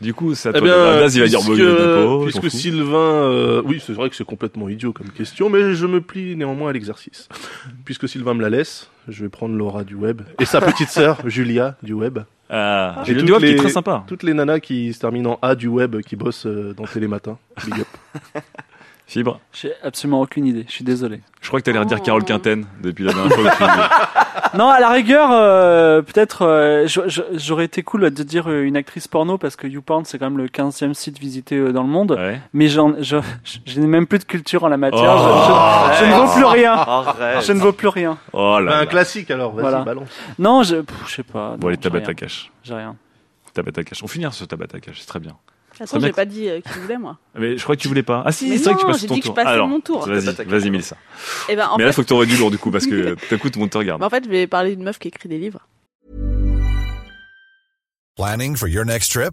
du coup, à Eh bien, Daz, il va dire, bon, puisque. Sylvain, euh, oui, c'est vrai que c'est complètement idiot comme question, mais je me plie néanmoins à l'exercice. Puisque Sylvain me la laisse, je vais prendre Laura du web et sa petite sœur Julia du web. Ah, le toutes duo qui est très sympa. Toutes les nanas qui se terminent en A du web qui bossent euh, dans Télématin. Big up. Fibre. J'ai absolument aucune idée. Je suis désolé. Je crois que t'allais redire Oh. Carole Quinten depuis la dernière fois que tu. Non, à la rigueur, euh, peut-être, euh, j'aurais été cool de dire euh, une actrice porno parce que YouPorn c'est quand même le 15e site visité dans le monde. Ouais. Mais j'en, je, je n'ai même plus de culture en la matière. Oh. je, je- je ne vaux plus rien. Arrête. Je ne vaux plus rien. Oh là un là. classique alors, vas-y, Voilà. balance. Non, je, pff, je sais pas. Bon, allez, non, j'ai Tabata rien. Cash. J'ai rien. Tabata Cash. On finira sur Tabata Cash, c'est très bien. Attends, Très j'ai bien. pas dit euh, qui voulait, moi. Mais je crois que tu voulais pas. Ah si, c'est vrai que tu passes j'ai ton dit que tour. je passais Alors, mon tour. Vas-y, vas-y, Mélissa. Et ben, en Mais là, fait, faut que t'aurais du lourd du coup parce que d'un coup tout le monde te regarde. en fait, je vais parler d'une meuf qui écrit des livres. Planning for your next trip?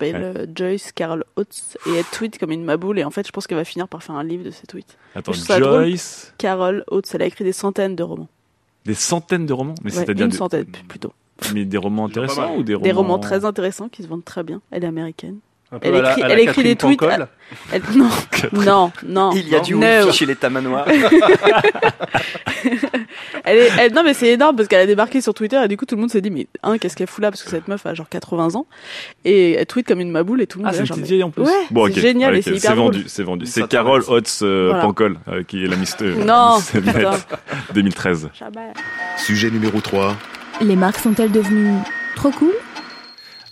Elle s'appelle euh, Joyce Carol Oates et elle tweet comme une maboule et en fait je pense qu'elle va finir par faire un livre de ses tweets. Attends. Joyce, Carol Oates, elle a écrit des centaines de romans. des centaines de romans, mais Ouais, c'est-à-dire une des- centaine plutôt. mais des romans intéressants ou des romans Des romans très intéressants qui se vendent très bien. Elle est américaine. Un peu Elle à la- écrit- à la elle écrit des tweets Pancol. Elle... Non, non, non. Il y a du No. chez les tamanois. Elle est, elle- non mais c'est énorme parce qu'elle a débarqué sur Twitter et du coup tout le monde s'est dit mais un qu'est-ce qu'elle fout là? Parce que cette meuf a genre 80 ans et elle tweet comme une maboule et tout le monde Ah, est c'est une petite en plus. Ouais, bon, c'est ok. génial et Ok, c'est hyper vendu, c'est vendu. C'est. Carole Hotz euh, Voilà. Pancol euh, qui est la Miss euh, Non, Miss Net putain. 2013. Chabat. Sujet numéro 3. Les marques sont-elles devenues trop cool?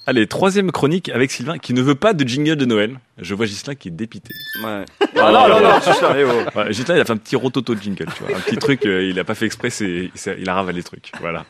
Allez, troisième chronique avec Sylvain qui ne veut pas de jingle de Noël. Je vois Gislain qui est dépité. Ouais. Ah non, non, non, mais oh. Ouais, Gislain, il a fait un petit rototo de jingle, tu vois. Un petit truc, euh, il a pas fait exprès, c'est, il a ravalé le truc. Voilà.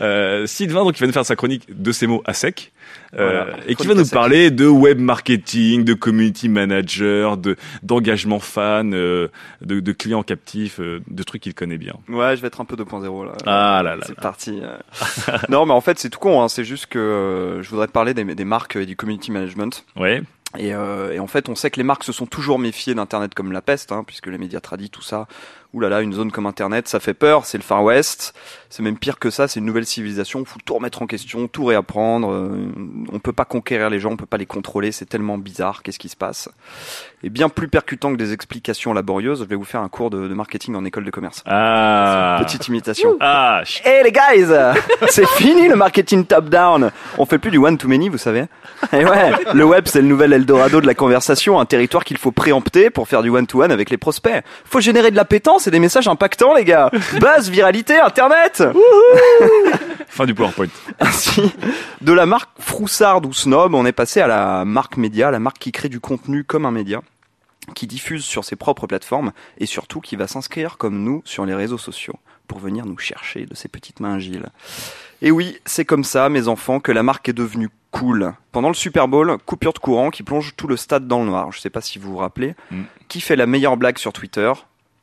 Euh, Sylvain, donc, il va nous faire sa chronique de ces mots à sec. Euh, et qui va nous parler de web marketing, de community manager, de, d'engagement fan, euh, de, de clients captifs, euh, de trucs qu'il connaît bien. Ouais, je vais être un peu 2.0 là. Ah là là. C'est parti. non, mais en fait, c'est tout con. Hein. C'est juste que je voudrais te parler des, des marques et du community management. Ouais. Et, euh, et en fait, on sait que les marques se sont toujours méfiées d'Internet comme la peste, hein, puisque les médias tradis, tout ça. Ouh là là, une zone comme Internet, ça fait peur. C'est le Far West. C'est même pire que ça. C'est une nouvelle civilisation. Il faut tout remettre en question, tout réapprendre. Euh, on peut pas conquérir les gens, on peut pas les contrôler. C'est tellement bizarre. Qu'est-ce qui se passe? Et bien plus percutant que des explications laborieuses, je vais vous faire un cours de, de marketing en école de commerce. Ah. Petite imitation. Ah. Hey les guys, c'est fini le marketing top-down. On fait plus du one-to-many, vous savez. Et ouais, le web c'est le nouvel Eldorado de la conversation, un territoire qu'il faut préempter pour faire du one-to-one avec les prospects. Faut générer de l'appétence et des messages impactants les gars. Buzz, viralité, internet. Fin du PowerPoint. Ainsi, de la marque Froussard ou Snob, on est passé à la marque média, la marque qui crée du contenu comme un média qui diffuse sur ses propres plateformes et surtout qui va s'inscrire comme nous sur les réseaux sociaux pour venir nous chercher de ses petites mains agiles. Et oui, c'est comme ça, mes enfants, que la marque est devenue cool. Pendant le Super Bowl, coupure de courant qui plonge tout le stade dans le noir. Je sais pas si vous vous rappelez. Mm. Qui fait la meilleure blague sur Twitter?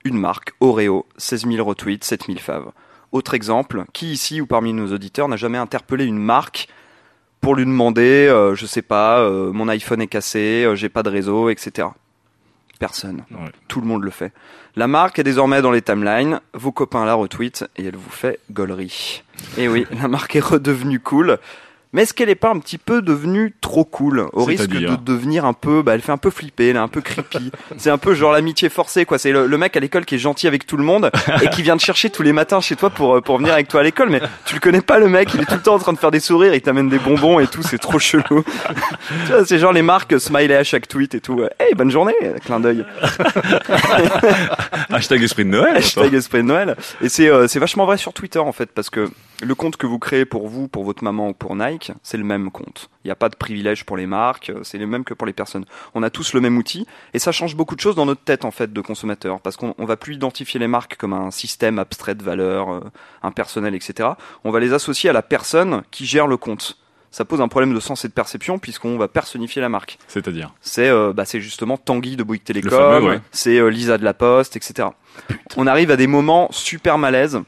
Une marque, Oreo, 16 000 retweets, 7 000 faves. Autre exemple, qui ici ou parmi nos auditeurs n'a jamais interpellé une marque pour lui demander, euh, je sais pas, euh, mon iPhone est cassé, euh, j'ai pas de réseau, etc. Personne. Ouais. Tout le monde le fait. La marque est désormais dans les timelines, vos copains la retweetent et elle vous fait gaulerie. Et oui, la marque est redevenue cool. Mais est-ce qu'elle est pas un petit peu devenue trop cool Au risque de devenir un peu, bah, elle fait un peu flipper, elle est un peu creepy. C'est un peu genre l'amitié forcée, quoi. C'est le, le mec à l'école qui est gentil avec tout le monde et qui vient te chercher tous les matins chez toi pour, euh, pour venir avec toi à l'école. Mais tu le connais pas, le mec. Il est tout le temps en train de faire des sourires, il t'amène des bonbons et tout. C'est trop chelou. Tu vois, c'est genre les marques smiley à chaque tweet et tout. Hey, bonne journée, clin d'œil. Hashtag esprit de Noël. Hashtag esprit de Noël. Et c'est euh, c'est vachement vrai sur Twitter en fait, parce que le compte que vous créez pour vous, pour votre maman ou pour Nike, c'est le même compte. Il n'y a pas de privilège pour les marques, euh, c'est le même que pour les personnes. On a tous le même outil et ça change beaucoup de choses dans notre tête en fait de consommateur parce qu'on on va plus identifier les marques comme un système abstrait de valeurs, euh, impersonnel, etc. On va les associer à la personne qui gère le compte. Ça pose un problème de sens et de perception puisqu'on va personnifier la marque. C'est-à-dire C'est euh, bah, justement Tanguy de Bouygues Télécom, ouais. c'est euh, Lisa de la Poste, etc. On arrive à des moments super malaises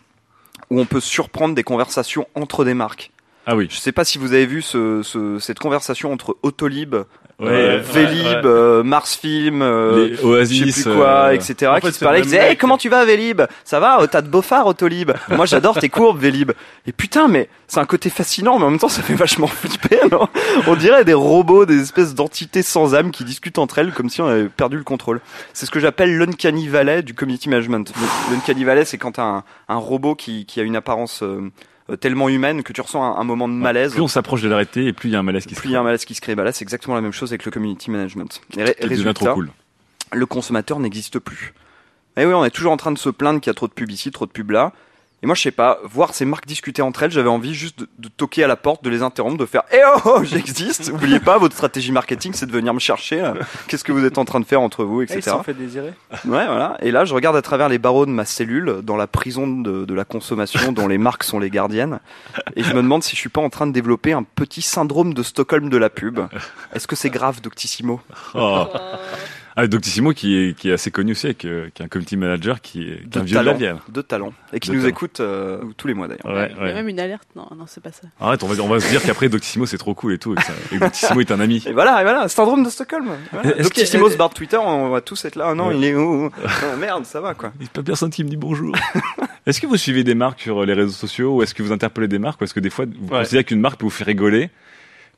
où on peut surprendre des conversations entre des marques. Ah oui. Je sais pas si vous avez vu ce, ce- cette conversation entre Autolib, Ouais, euh, Vélib, ouais. euh, Mars Film, euh, Oasis, je sais plus quoi, euh, etc. en fait, qui se le qui même disaient, Hey, mec. comment tu vas Vélib? Ça va Oh, T'as de beaux phares Autolib Moi j'adore tes courbes Vélib. Et putain, mais c'est un côté fascinant, mais en même temps ça fait vachement flipper. non? On dirait des robots, des espèces d'entités sans âme qui discutent entre elles comme si on avait perdu le contrôle. C'est ce que j'appelle l'uncanny valley du community management. L'uncanny valley, c'est quand t'as un, un robot qui, qui a une apparence tellement humaine que tu ressens un, un moment de malaise. Plus on s'approche de l'arrêté et plus il y a un malaise qui se Plus il y a un malaise qui se crée, bah là c'est exactement la même chose avec le community management. Et ré- résultat, trop cool. le consommateur n'existe plus. Et oui, on est toujours en train de se plaindre qu'il y a trop de pub ici, trop de pub là. Et moi, je sais pas, voir ces marques discuter entre elles, j'avais envie juste de, de toquer à la porte, de les interrompre, de faire Eh oh, oh j'existe Oubliez pas, votre stratégie marketing, c'est de venir me chercher. Qu'est-ce que vous êtes en train de faire entre vous, Et ils etc. se sont fait désirer. Ouais, voilà. Et là, je regarde à travers les barreaux de ma cellule, dans la prison de, de la consommation dont les marques sont les gardiennes. Et je me demande si je suis pas en train de développer un petit syndrome de Stockholm de la pub. Est-ce que c'est grave, Doctissimo? Oh. Ah, Doctissimo qui est, qui est assez connu aussi, avec, euh, qui est un community manager qui est, qui est un vieux de la talent, de talent. Et qui De nous talent. écoute euh, tous les mois d'ailleurs. Ouais, Il y a même une alerte. Non, non, c'est pas ça. Arrête, on va, on va se dire qu'après Doctissimo c'est trop cool et tout, et que, ça- et que Doctissimo est un ami. Et voilà, et voilà, syndrome de Stockholm. Voilà. Doctissimo se barre de Twitter, on va tous être là. Ah non, Ouais. il est où Ah, Merde, ça va quoi. Il pas personne qui me dit bonjour. est-ce que vous suivez des marques sur les réseaux sociaux ou est-ce que vous interpellez des marques ou est-ce que des fois vous Ouais. considérez qu'une marque peut vous faire rigoler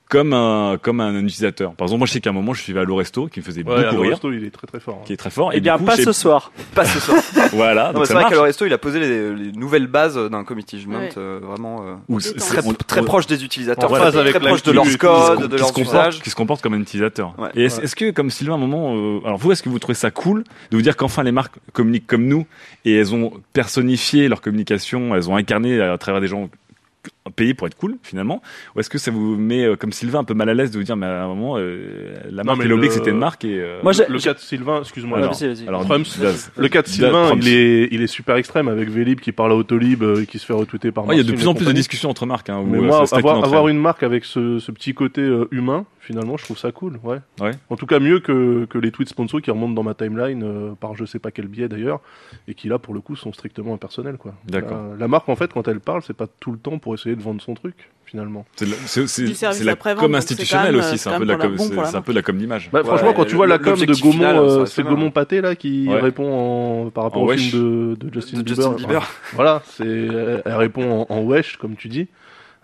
comme un, comme un utilisateur Par exemple, moi je sais qu'à un moment je suivais Allo Resto qui me faisait Ouais, beaucoup Allo rire, Resto, il est très très fort. hein. qui est très fort. Eh du bien, coup, pas ce soir. Pas ce soir. Voilà, Non, donc c'est vrai qu'à Resto, il a posé les, les nouvelles bases d'un community management Ouais. euh, vraiment euh, Très- très, on- très on- proche des utilisateurs, très, phase avec très proche de et codes, qui de comporte, usages. qui se comporte comme un utilisateur. Ouais. et est-ce est-ce que, comme Sylvain, à un moment, euh, alors vous, est-ce que vous trouvez ça cool de vous dire qu'enfin les marques communiquent comme nous et elles ont personnifié leur communication, elles ont incarné à travers des gens payés pour être cool finalement ou est-ce que ça vous met euh, comme Sylvain un peu mal à l'aise de vous dire mais à un moment euh, la marque le- que c'était une marque et euh, Moi, j'ai- Le cas de Sylvain, excuse-moi. alors, vas-y. alors, Trumps. Daz. Le cas de Sylvain, il est, il est super extrême avec Vélib qui parle à Autolib euh, et qui se fait retweeter par Ouais, il y a de plus et en plus de discussions entre marques hein, où, Mais moi, avoir, une marque avec ce, ce petit côté euh, humain, finalement, je trouve ça cool. Ouais. Ouais. En tout cas, mieux que, que les tweets sponsors qui remontent dans ma timeline euh, par je sais pas quel biais d'ailleurs, et qui là, pour le coup, sont strictement impersonnels. quoi. D'accord. La, la marque, en fait, quand elle parle, c'est pas tout le temps pour essayer de vendre son truc, finalement. C'est la- com institutionnelle aussi c'est un peu la com bon c'est un peu la com d'image Bah, Ouais, franchement, quand tu vois la com de Gaumont, euh, c'est. Gaumont Pâté là qui Ouais. répond en, par rapport En au wesh. film de, de Justin, De Bieber. Justin Bieber. Voilà, c'est, elle répond en, en wesh, comme tu dis.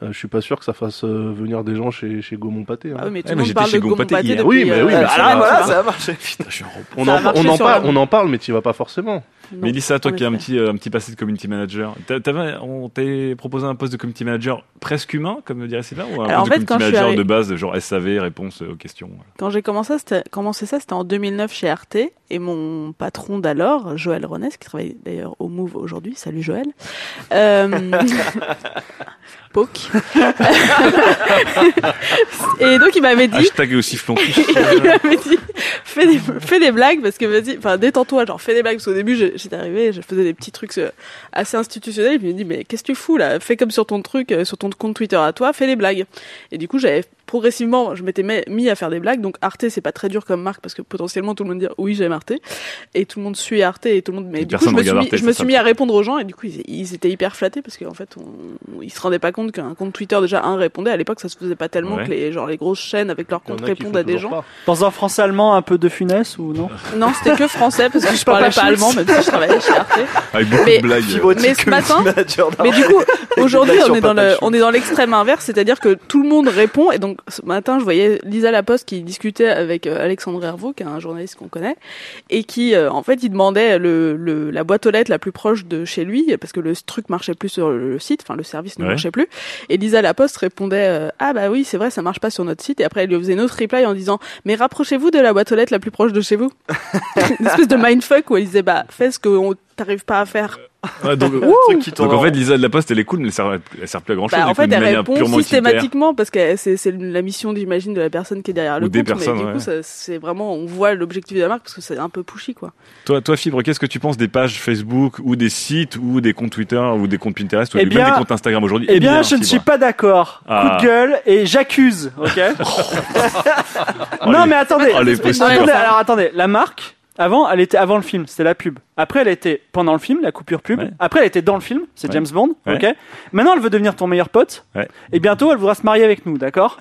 Euh, je suis pas sûr que ça fasse euh, venir des gens chez, chez Gaumont Pâté. hein. Ah oui, mais tout le mais monde j'étais parle chez de Gaumont Pâté Pâté hier. depuis, Oui, mais oui, euh, mais Ah, ça a marché. Putain, je suis en repos. on, ça a en, marché on, en sur parle, la- on en parle, mais tu vas pas forcément. Non, Mélissa, toi en qui as un petit, euh, un petit passé de community manager, t'avais- on t'est proposé un poste de community manager presque humain, comme dirait Sylvain, ou un Alors, en poste fait, de community manager de base, genre SAV, réponse aux questions Quand j'ai commencé, ça, c'était en 2009 chez Arte. Et mon patron d'alors, Joël Ronès, qui travaille d'ailleurs au Move aujourd'hui, salut Joël, euh, Poke. et donc il m'avait dit, Hashtag aussi il m'avait dit, fais des, fais des blagues parce que vas-y, enfin détends-toi, genre fais des blagues parce qu'au début j'étais arrivé, je faisais des petits trucs euh, assez institutionnels. Il me dit mais qu'est-ce que tu fous là? Fais comme sur ton truc, euh, sur ton compte Twitter à toi, fais des blagues. Et du coup j'avais progressivement, je m'étais mis- à faire des blagues. Donc Arte c'est pas très dur comme marque parce que potentiellement tout le monde dit oui j'aime Arte et tout le monde suit Arte et tout le monde. Mais Et du coup je me suis mis, Arte, je me c'est suis ça, mis le à répondre aux gens et du coup ils, ils étaient hyper flattés parce qu'en fait on, ils se rendaient pas compte qu'un compte Twitter déjà un répondait. À l'époque ça se faisait pas tellement Ouais. que les genre les grosses chaînes avec leur Il y en compte a qui répondent à des gens. pas. Dans un français allemand un peu de funès ou non? Non, c'était que français parce que je parlais pas allemand même si je travaillais chez Arte. Avec beaucoup Mais- de blagues. Mais ce matin, mais du coup, aujourd'hui, on est dans le, on est dans l'extrême inverse, c'est-à-dire que tout le monde répond. Et donc, ce matin, je voyais Lisa Laposte qui discutait avec euh, Alexandre Hervaux, qui est un journaliste qu'on connaît, et qui, euh, en fait, il demandait le, le, la boîte aux lettres la plus proche de chez lui, parce que le truc marchait plus sur le site, enfin, le service ne Ouais. marchait plus. Et Lisa Laposte répondait, euh, ah bah oui, c'est vrai, ça marche pas sur notre site. Et après, elle lui faisait une autre reply en disant, mais rapprochez-vous de la boîte aux lettres la plus proche de chez vous. une espèce de mindfuck où elle disait, bah, fais ce que on- t'arrives pas à faire Ouais, donc, qui en fait. Lisa de la Poste, elle est cool, mais elle sert, elle sert plus à grand chose. Bah, en fait, elle répond systématiquement parce que c'est c'est la mission, j'imagine, de la personne qui est derrière Ou le des compte. personnes, mais du ouais. coup, ça- c'est vraiment, on voit l'objectif de la marque parce que c'est un peu pushy, quoi. Toi, toi, Fibre, qu'est-ce que tu penses des pages Facebook ou des sites ou des comptes Twitter ou des comptes Pinterest ou Eh même des comptes Instagram aujourd'hui? Eh bien, je ne suis pas d'accord. Ah. Coup de gueule et j'accuse, ok? Non, mais attendez. Oh, attendez, alors attendez, la marque. Avant, elle était avant le film, c'était la pub. Après, elle était pendant le film, la coupure pub. Ouais. Après, elle était dans le film, c'est Ouais. James Bond, Ouais. ok. Maintenant, elle veut devenir ton meilleur pote. Et bientôt, elle voudra se marier avec nous, d'accord.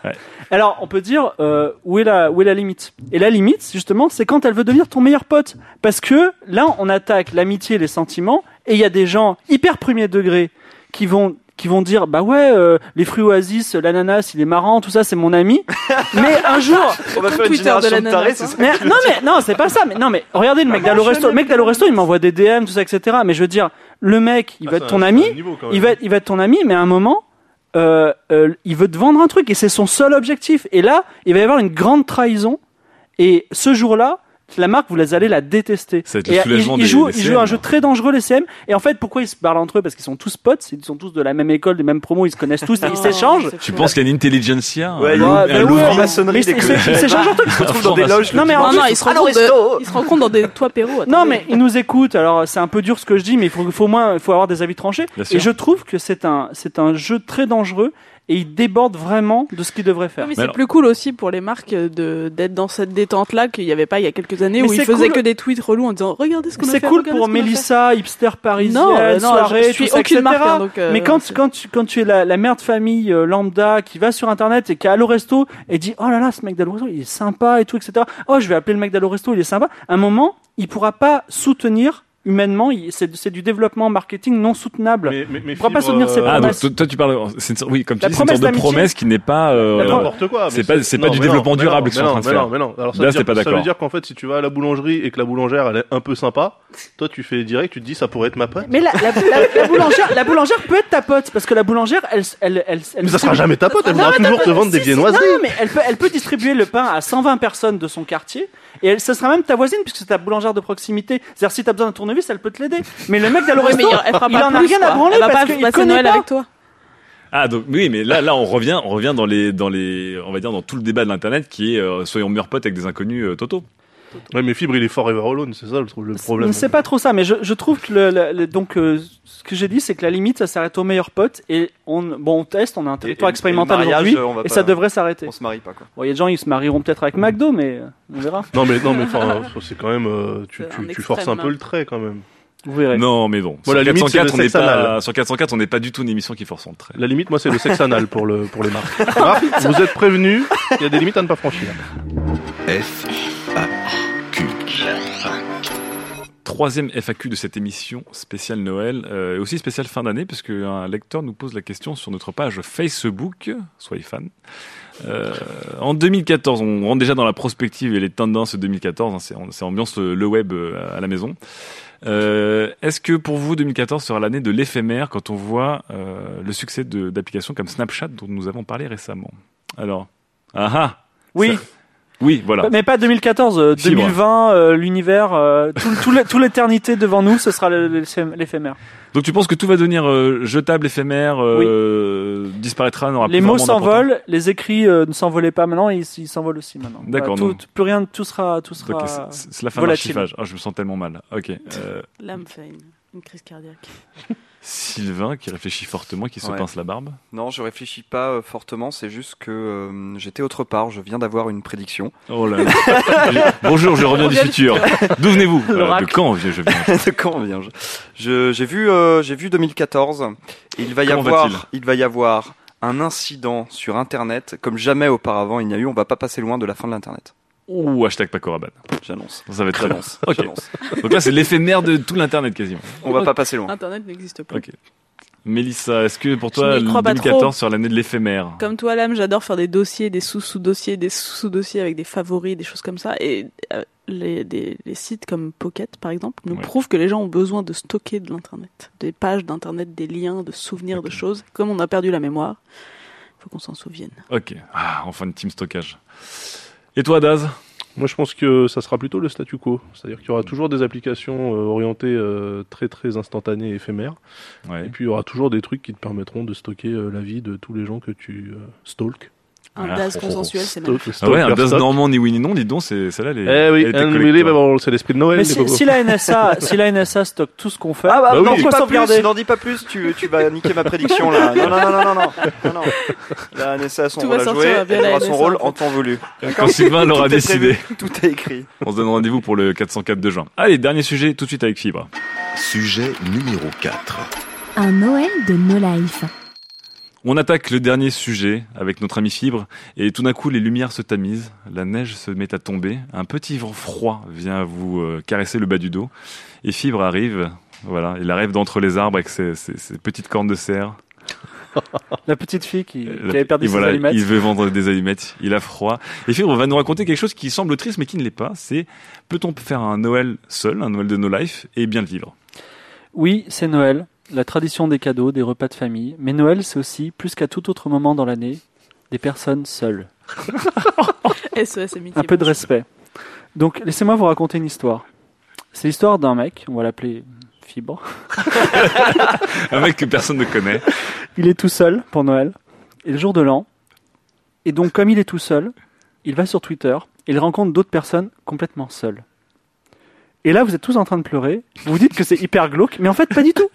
Alors, on peut dire euh, où est la où est la limite? Et la limite, justement, c'est quand elle veut devenir ton meilleur pote, parce que là, on attaque l'amitié, et les sentiments, et il y a des gens hyper premier degré qui vont qui vont dire bah ouais euh, les fruits oasis l'ananas il est marrant tout ça c'est mon ami. Mais un jour On va faire une Twitter de génération de l'ananas, tarés, hein. c'est ça mais, non mais non c'est pas ça mais non mais regardez le mec d'Allo Resto le mec d'Allo Resto il m'envoie des DM tout ça etc mais je veux dire le mec il Ah, va être ton ami niveau, il va être, il va être ton ami mais à un moment euh, euh, il veut te vendre un truc et c'est son seul objectif. Et là il va y avoir une grande trahison. Et ce jour-là la marque, vous les allez la détester. Ça va être le Et, euh, ils, ils jouent, des ils jouent un jeu très dangereux, les CM. Et en fait, pourquoi ils se parlent entre eux? Parce qu'ils sont tous potes, ils sont tous de la même école, des mêmes promos, ils se connaissent tous, ils s'échangent. Tu penses qu'il y a une intelligentsia Ouais, un il y a loup- une- un bah ouais, des ils- s'échangent entre eux. Ils se retrouvent dans des loges. Non, mais en Non, ils se rencontrent, dans des toits Perrault. Non, mais ils nous écoutent. Alors, c'est un peu dur ce que je dis, mais il faut, au moins, il faut avoir des avis tranchés. Et je trouve que c'est un, c'est un jeu très dangereux et il déborde vraiment de ce qu'il devrait faire. Ouais, mais Mais c'est alors- plus cool aussi pour les marques de d'être dans cette détente là qu'il n'y avait pas il y a quelques années Mais où ils faisaient cool. que des tweets relous en disant regardez ce qu'on a fait C'est cool pour. Mélissa, hipster parisienne, Non, euh, non, soirée, je suis tout ça, aucune etc. marque, hein, donc, euh, mais quand, quand, tu, quand tu es la, la mère de famille euh, lambda qui va sur internet et qui a Allo Resto et dit oh là là ce mec d'Allo Resto il est sympa et tout etc. Oh je vais appeler le mec d'Allo Resto il est sympa. À un moment il pourra pas soutenir humainement. C'est du développement marketing non soutenable. Mais, mais, mais Il pourra pas soutenir ses euh, Ah, donc promesses. toi, toi, tu parles. c'est une sorte- oui, comme tu La dis, c'est une sorte promesse de promesse qui n'est pas. euh, n'importe quoi. c'est pas- c'est pas non, du développement mais durable qu'ils sont en train de mais non, faire. mais non. Alors ça Là, veut c'est dire- pas Ça veut d'accord. dire qu'en fait, si tu vas à la boulangerie et que la boulangère elle est un peu sympa, toi tu fais direct, tu te dis ça pourrait être ma pote. Mais la, la, la- la boulangère, la boulangère peut être ta pote parce que la boulangère, elle, elle, elle, elle Mais ça sera jamais ta pote, elle voudra toujours te vendre des viennoiseries. Non, mais elle peut, elle peut distribuer le pain à 120 personnes de son quartier et elle, ce sera même ta voisine puisque c'est ta boulangère de proximité. C'est-à-dire si t'as besoin d'un tournevis, elle peut te l'aider. Mais le mec d'Allo Ouais, il en a rien à branler parce pas qu'il passer connaît Noël pas. avec toi Ah donc oui, mais là, là, on revient, on revient dans les, dans les, on va dire dans tout le débat de l'internet qui est euh, soyons meilleurs potes avec des inconnus euh, Toto. Ouais, mais Fibre il est forever alone, c'est ça le, le problème. C'est pas trop ça, mais je, je trouve que le, le- le- donc euh, ce que j'ai dit, c'est que la limite, ça s'arrête au meilleur pote et on, bon, on teste, on a un territoire et expérimental aujourd'hui et pas- ça devrait s'arrêter. On se marie pas, quoi. Bon, il y a des gens, ils se marieront peut-être avec McDo, mais euh, on verra. Non mais non mais enfin c'est quand même euh, tu, tu, forces un peu hein. le trait quand même. Vous verrez. Non, mais bon. Moi, la sur, limite, c'est 404, le on n'est sexe pas, anal. sur 404, on n'est pas du tout une émission qui force son trait. La limite moi c'est le sexe anal pour le pour les marques. Marc, vous êtes prévenus, il y a des limites à ne pas franchir. F, Troisième FAQ de cette émission spéciale Noël, euh, et aussi spéciale fin d'année, parce qu'un lecteur nous pose la question sur notre page Facebook, soyez fan. Euh, en 2014, on rentre déjà dans la prospective et les tendances 2014, hein, c'est c'est ambiance le, web euh, à la maison. Euh, Est-ce que pour vous 2014 sera l'année de l'éphémère quand on voit euh, le succès de- d'applications comme Snapchat dont nous avons parlé récemment? Alors, ah ah Oui. Ça- oui, voilà. Mais pas 2014, euh, Fibre. 2020, euh, l'univers, euh, tout, tout l'é- tout l'éternité devant nous, ce sera l'éphémère. Donc tu penses que tout va devenir euh, jetable, éphémère, euh, disparaîtra, n'aura Les plus mots s'envolent, les écrits euh, ne s'envolaient pas maintenant, ils s'envolent aussi maintenant. D'accord, Voilà, tout, plus rien, tout sera, tout sera. c'est- c'est la fin de l'archivage. Ah, je me sens tellement mal. Ok. Euh, L'âme une, crise cardiaque. Sylvain qui réfléchit fortement, qui se Ouais. pince la barbe. Non, je réfléchis pas euh, fortement, c'est juste que euh, j'étais autre part, je viens d'avoir une prédiction. Oh là là. Bonjour, je reviens du futur. D'où venez-vous Euh, De quand je je viens de quand vient je Je- J'ai vu, euh, j'ai vu 2014. Et il va y Comment avoir, va-t-il il va y avoir un incident sur Internet comme jamais auparavant il n'y a eu. On va pas passer loin de la fin de l'Internet. Ouh, hashtag Paco Rabanne. J'annonce. Ça va être très bon. J'annonce. Ok. J'annonce. Donc là, c'est l'éphémère de tout l'Internet quasiment. On va pas passer loin. Internet n'existe plus. Ok. Mélissa, est-ce que pour toi, n'y crois pas 2014 trop. sur l'année de l'éphémère Comme toi, Lame, j'adore faire des dossiers, des sous-sous-dossiers, des sous-sous-dossiers avec des favoris, des choses comme ça. Et euh, les, des- les sites comme Pocket, par exemple, nous Ouais. prouvent que les gens ont besoin de stocker de l'Internet. Des pages d'Internet, des liens, de souvenirs de choses. Comme on a perdu la mémoire, il faut qu'on s'en souvienne. Ok. Ah, enfin une team stockage. Et toi, Daz Moi, je pense que ça sera plutôt le statu quo. C'est-à-dire qu'il y aura toujours des applications euh, orientées euh, très très instantanées et éphémères. Ouais. Et puis, il y aura toujours des trucs qui te permettront de stocker euh, la vie de tous les gens que tu stalks. Un Ah. DAS consensuel, c'est magnifique. Ah ouais, un stock. normand ni oui ni non, dis donc, c'est celle-là. Eh oui, unbelievable, c'est l'esprit de Noël. Mais si, la NSA, si la NSA stocke tout ce qu'on fait, Ah bah, Bah n'en oui. pas plus, n'en dis pas plus, tu, tu vas niquer ma prédiction là. Non, non, non, non, non, non. non, non. La NSA a son Tout rôle va à sortir jouer, elle aura son rôle en temps voulu. Quand Sylvain l'aura décidé. Tout est écrit. On se donne rendez-vous pour le 404 de juin. Allez, dernier sujet, tout de suite avec Fibre. Sujet numéro 4. Un Noël de No Life. On attaque le dernier sujet avec notre ami Fibre et tout d'un coup les lumières se tamisent, la neige se met à tomber, un petit vent froid vient vous euh, caresser le bas du dos et Fibre arrive, voilà, il arrive d'entre les arbres avec ses, ses- ses petites cornes de cerf. la petite fille qui, qui avait perdu et ses voilà, allumettes. il veut vendre des allumettes, il a froid. Et Fibre va nous raconter quelque chose qui semble triste mais qui ne l'est pas, c'est peut-on faire un Noël seul, un Noël de no life et bien le vivre? Oui, c'est Noël, la tradition des cadeaux, des repas de famille. Mais Noël, c'est aussi, plus qu'à tout autre moment dans l'année, des personnes seules. SOS amitié. Un peu de respect. Donc, laissez-moi vous raconter une histoire. C'est l'histoire d'un mec, on va l'appeler Fibre. Un mec que personne ne connaît. Il est tout seul pour Noël, et le jour de l'an. Et donc, comme il est tout seul, il va sur Twitter et il rencontre d'autres personnes complètement seules. Et là, vous êtes tous en train de pleurer. Vous vous dites que c'est hyper glauque, mais en fait, pas du tout.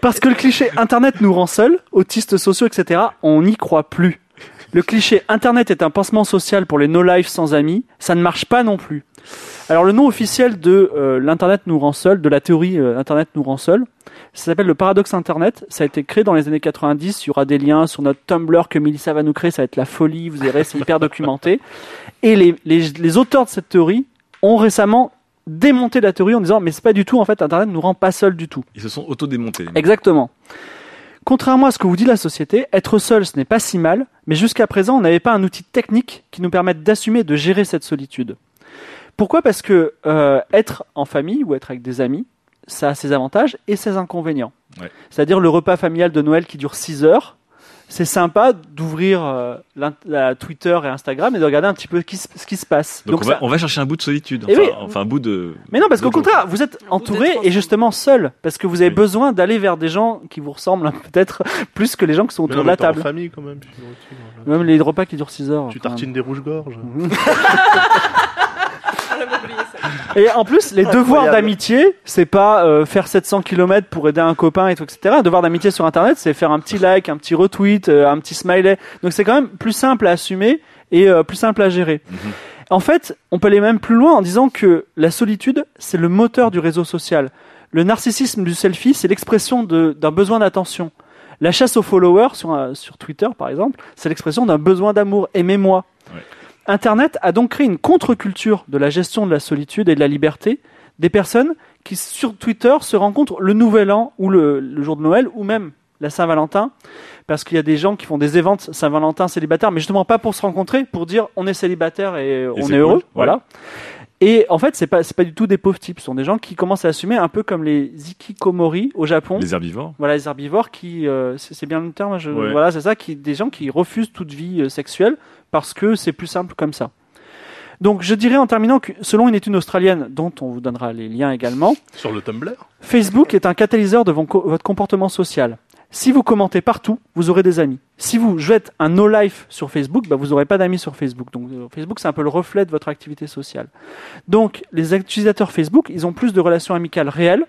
Parce que le cliché Internet nous rend seuls, autistes sociaux, etc., on n'y croit plus. Le cliché Internet est un pansement social pour les no-life sans amis, ça ne marche pas non plus. Alors le nom officiel de euh, l'Internet nous rend seuls, de la théorie euh, Internet nous rend seuls, ça s'appelle le paradoxe Internet. Ça a été créé dans les années 90. Il y aura des liens sur notre Tumblr que Melissa va nous créer. Ça va être la folie. Vous verrez, c'est hyper documenté. Et les auteurs de cette théorie ont récemment démonté la théorie en disant mais c'est pas du tout en fait Internet nous rend pas seuls du tout. Ils se sont auto-démontés. Exactement. Contrairement à ce que vous dit la société, être seul ce n'est pas si mal, mais jusqu'à présent on n'avait pas un outil technique qui nous permette d'assumer et de gérer cette solitude. Pourquoi? Parce que euh, être en famille ou être avec des amis, ça a ses avantages et ses inconvénients. Ouais. C'est-à-dire le repas familial de Noël qui dure 6 heures, c'est sympa d'ouvrir euh, la Twitter et Instagram et de regarder un petit peu qui ce qui se passe. Donc, on, ça- va, on va chercher un bout de solitude. Eh Enfin, oui. enfin, un bout de. mais non, parce qu'au contraire, vous êtes entouré et justement seul, parce que vous avez Oui. besoin d'aller vers des gens qui vous ressemblent hein, peut-être plus que les gens qui sont Mais autour non, de la en table. famille quand même. puis, Même les repas qui durent 6 heures. Tu tartines des rouges-gorges. Et en plus, les devoirs d'amitié, c'est pas euh, faire 700 km pour aider un copain et tout, etc. Un devoir d'amitié sur Internet, c'est faire un petit like, un petit retweet, euh, un petit smiley. Donc c'est quand même plus simple à assumer et euh, plus simple à gérer. En fait, on peut aller même plus loin en disant que la solitude, c'est le moteur du réseau social. Le narcissisme du selfie, c'est l'expression d'un besoin d'attention. La chasse aux followers sur, sur Twitter, par exemple, c'est l'expression d'un besoin d'amour. Aimez-moi. Ouais. Internet a donc créé une contre-culture de la gestion de la solitude et de la liberté des personnes qui, sur Twitter, se rencontrent le Nouvel An ou le, le jour de Noël ou même la Saint-Valentin. Parce qu'il y a des gens qui font des événements Saint-Valentin célibataires, mais justement pas pour se rencontrer, pour dire on est célibataire et, on est heureux. cool, ouais. Voilà. Et en fait, c'est pas, c'est pas du tout des pauvres types. Ce sont des gens qui commencent à assumer un peu comme les ikikomori au Japon. Les herbivores. Voilà, les herbivores qui, euh, c'est c'est bien le terme, je- Ouais. voilà, c'est ça, qui, des gens qui refusent toute vie euh, sexuelle parce que c'est plus simple comme ça. Donc, je dirais en terminant que, selon une étude australienne, dont on vous donnera les liens également, Sur le Tumblr Facebook est un catalyseur de votre comportement social. Si vous commentez partout, vous aurez des amis. Si vous jouez un no-life sur Facebook, bah, vous n'aurez pas d'amis sur Facebook. Donc euh, Facebook, c'est un peu le reflet de votre activité sociale. Donc les utilisateurs Facebook, ils ont plus de relations amicales réelles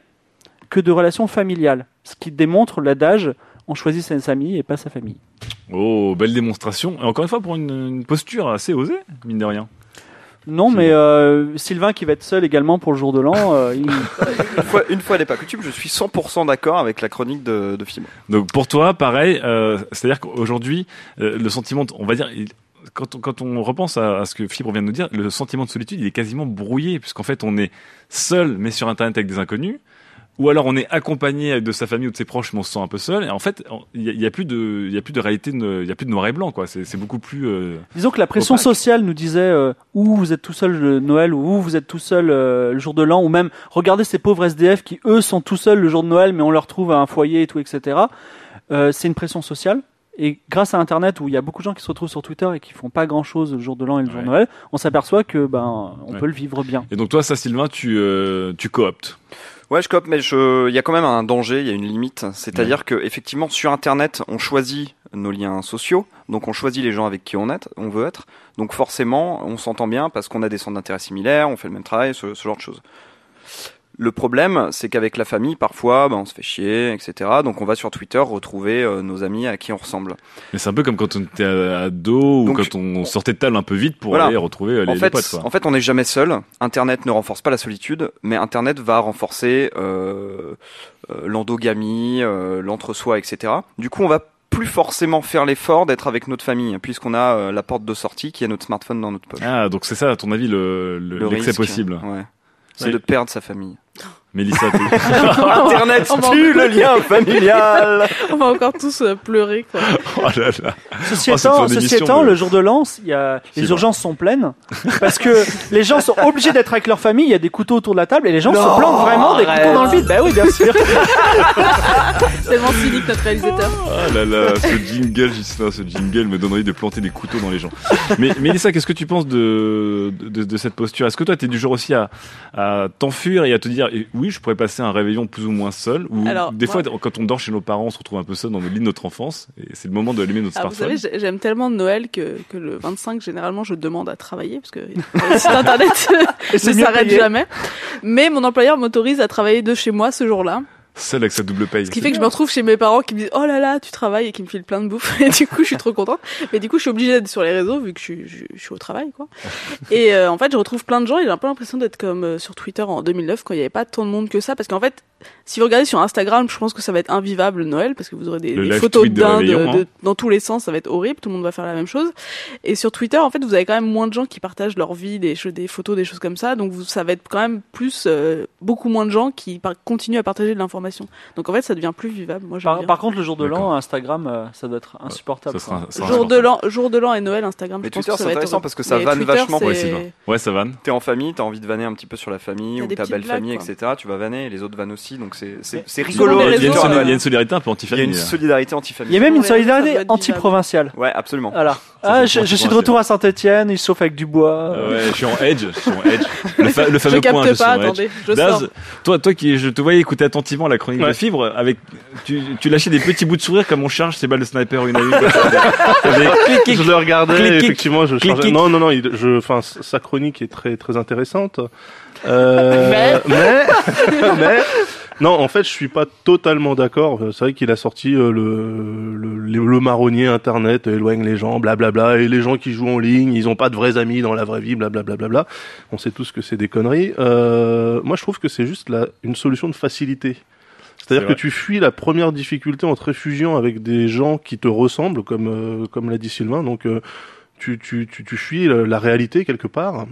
que de relations familiales. Ce qui démontre l'adage on choisit ses amis et pas sa famille. Oh, belle démonstration. Et encore une fois, pour une, une posture assez osée, mine de rien. Non, mais euh, Sylvain qui va être seul également pour le jour de l'an, euh, il- Une fois, une fois n'est pas coutume, je suis 100% d'accord avec la chronique de, de Fibre. Donc pour toi, pareil, euh, c'est-à-dire qu'aujourd'hui, euh, le sentiment, de- on va dire, il- quand on, quand on repense à, à ce que Fibre vient de nous dire, le sentiment de solitude, il est quasiment brouillé, puisqu'en fait, on est seul, mais sur Internet avec des inconnus, ou alors on est accompagné de sa famille ou de ses proches, mais on se sent un peu seul. Et en fait, il y, a- plus de, il y a plus de réalité, il y a plus de noir et blanc, quoi. C'est beaucoup plus. euh, Disons que la pression Opaque. sociale nous disait euh, ou vous êtes tout seul le Noël ou vous êtes tout seul euh, le jour de l'an ou même regardez ces pauvres SDF qui eux sont tout seuls le jour de Noël mais on leur trouve un foyer et tout etc. Euh, c'est une pression sociale Et grâce à Internet, où il y a beaucoup de gens qui se retrouvent sur Twitter et qui font pas grand-chose le jour de l'an et le jour de Noël, on s'aperçoit que ben on Ouais. peut le vivre bien. Et donc toi, ça, Sylvain, tu, euh, tu cooptes? Ouais, je cope, mais je, il y a quand même un danger, il y a une limite. C'est-à-dire que effectivement, sur Internet, on choisit nos liens sociaux, donc on choisit les gens avec qui on est, on veut être. Donc forcément, on s'entend bien parce qu'on a des centres d'intérêt similaires, on fait le même travail, ce, ce genre de choses. Le problème, c'est qu'avec la famille, parfois, ben, on se fait chier, etc. Donc on va sur Twitter retrouver euh, nos amis à qui on ressemble. Mais c'est un peu comme quand on était ado ou Donc, quand on sortait de table un peu vite pour Voilà. aller retrouver euh, les, en les potes. Quoi. en fait, on n'est jamais seul. Internet ne renforce pas la solitude, mais Internet va renforcer euh, euh, l'endogamie, euh, l'entre-soi, etc. Du coup, on va plus forcément faire l'effort d'être avec notre famille, puisqu'on a euh, la porte de sortie qui est notre smartphone dans notre poche. Ah, donc c'est ça, à ton avis, le, le, Le risque, possible. Ouais. C'est Ouais. de perdre sa famille. Mélissa, tu- Internet tue le lien familial. On va encore tous euh, pleurer, quoi. oh là là. Ceci Oh, c'est étant, ton ceci émission, étant, mais- le jour de l'an, il y a, les urgences sont pleines parce que les gens sont obligés d'être avec leur famille. Il y a des couteaux autour de la table et les gens Non, se plantent vraiment des arrête. couteaux dans le vide. Bah oui, bien sûr. Tellement cynique notre réalisateur. Ah là là, ce jingle, Gislain, ce jingle me donne envie de planter des couteaux dans les gens. Mais Mélissa, qu'est-ce que tu penses de, de, de cette posture? Est-ce que toi, tu es du genre aussi à, à t'enfuir et à te dire, eh, oui, je pourrais passer un réveillon plus ou moins seul Ou Alors, des moi- fois, quand on dort chez nos parents, on se retrouve un peu seul dans le lit de notre enfance et c'est le moment d'allumer notre Ah, vous savez, j'ai- j'aime tellement Noël que, que le 25, généralement, je demande à travailler parce que le site internet ne s'arrête jamais. Mais mon employeur m'autorise à travailler de chez moi ce jour-là. Seul avec sa double paye. Ce qui fait que je me retrouve chez mes parents qui me disent Oh là là, tu travailles et qui me filent plein de bouffe. Et du coup, je suis trop contente. Mais du coup, je suis obligée d'être sur les réseaux vu que je suis, je, je suis au travail, quoi. Et euh, en fait, je retrouve plein de gens. et J'ai un peu l'impression d'être comme euh, sur Twitter en 2009 quand il n'y avait pas tant de monde que ça. Parce qu'en fait, si vous regardez sur Instagram, je pense que ça va être invivable Noël parce que vous aurez des, photos de hein. dans tous les sens. Ça va être horrible. Tout le monde va faire la même chose. Et sur Twitter, en fait, vous avez quand même moins de gens qui partagent leur vie, des, des photos, des choses comme ça. Donc, vous, ça va être quand même plus, euh, beaucoup moins de gens qui par- continuent à partager de l'information. Donc, en fait, ça devient plus vivable. Moi, j'aime Par, bien. par contre, le jour de l'an. Instagram, euh, ça doit être insupportable. Ça sera- quoi. ça sera Jour de insupportable. l'an, jour de l'an et Noël, Instagram. Mais je pense Twitter, que ça c'est va être intéressant parce que ça Mais vanne Twitter, vachement. Ouais. Ouais, ça vanne. T'es en famille, t'as envie de vanner un petit peu sur la famille ou ta belle blagues, famille, quoi. etc. Tu vas vanner et les autres vannent aussi, donc c'est rigolo. Il y, a une euh, solidarité un peu Il y a anti-famille. une là. solidarité Il y anti-famille. a même une solidarité anti-provinciale. Ouais, absolument. Voilà. Ah, je, suis de retour à Saint-Etienne, il chauffe avec du bois. Euh, Ouais, je suis en edge, je suis en edge. Le, fa- le Je fameux point, je capte suis pas, en edge. attendez, je Daz, sors. toi, toi qui, je te voyais écouter attentivement la chronique de. Fibre, avec, tu, tu lâchais des petits bouts de sourire comme on charge ses balles de sniper une à une. T'avais clic, Je le regardais, Clic, clic. effectivement, je Clic, clic. Non, non, non, il- je, enfin, sa chronique est très, très intéressante. Euh, mais, mais, non, en fait, je suis pas totalement d'accord. C'est vrai qu'il a sorti euh, le, le, marronnier Internet éloigne les gens, blablabla, et les gens qui jouent en ligne, ils ont pas de vrais amis dans la vraie vie, blablabla. Bla, bla, bla. On sait tous que c'est des conneries. Euh, moi, je trouve que c'est juste la, une solution de facilité. C'est-à-dire C'est que tu fuis la première difficulté en te réfugiant avec des gens qui te ressemblent, comme euh, comme l'a dit Sylvain. Donc euh, tu, tu, tu, tu fuis la, la réalité quelque part.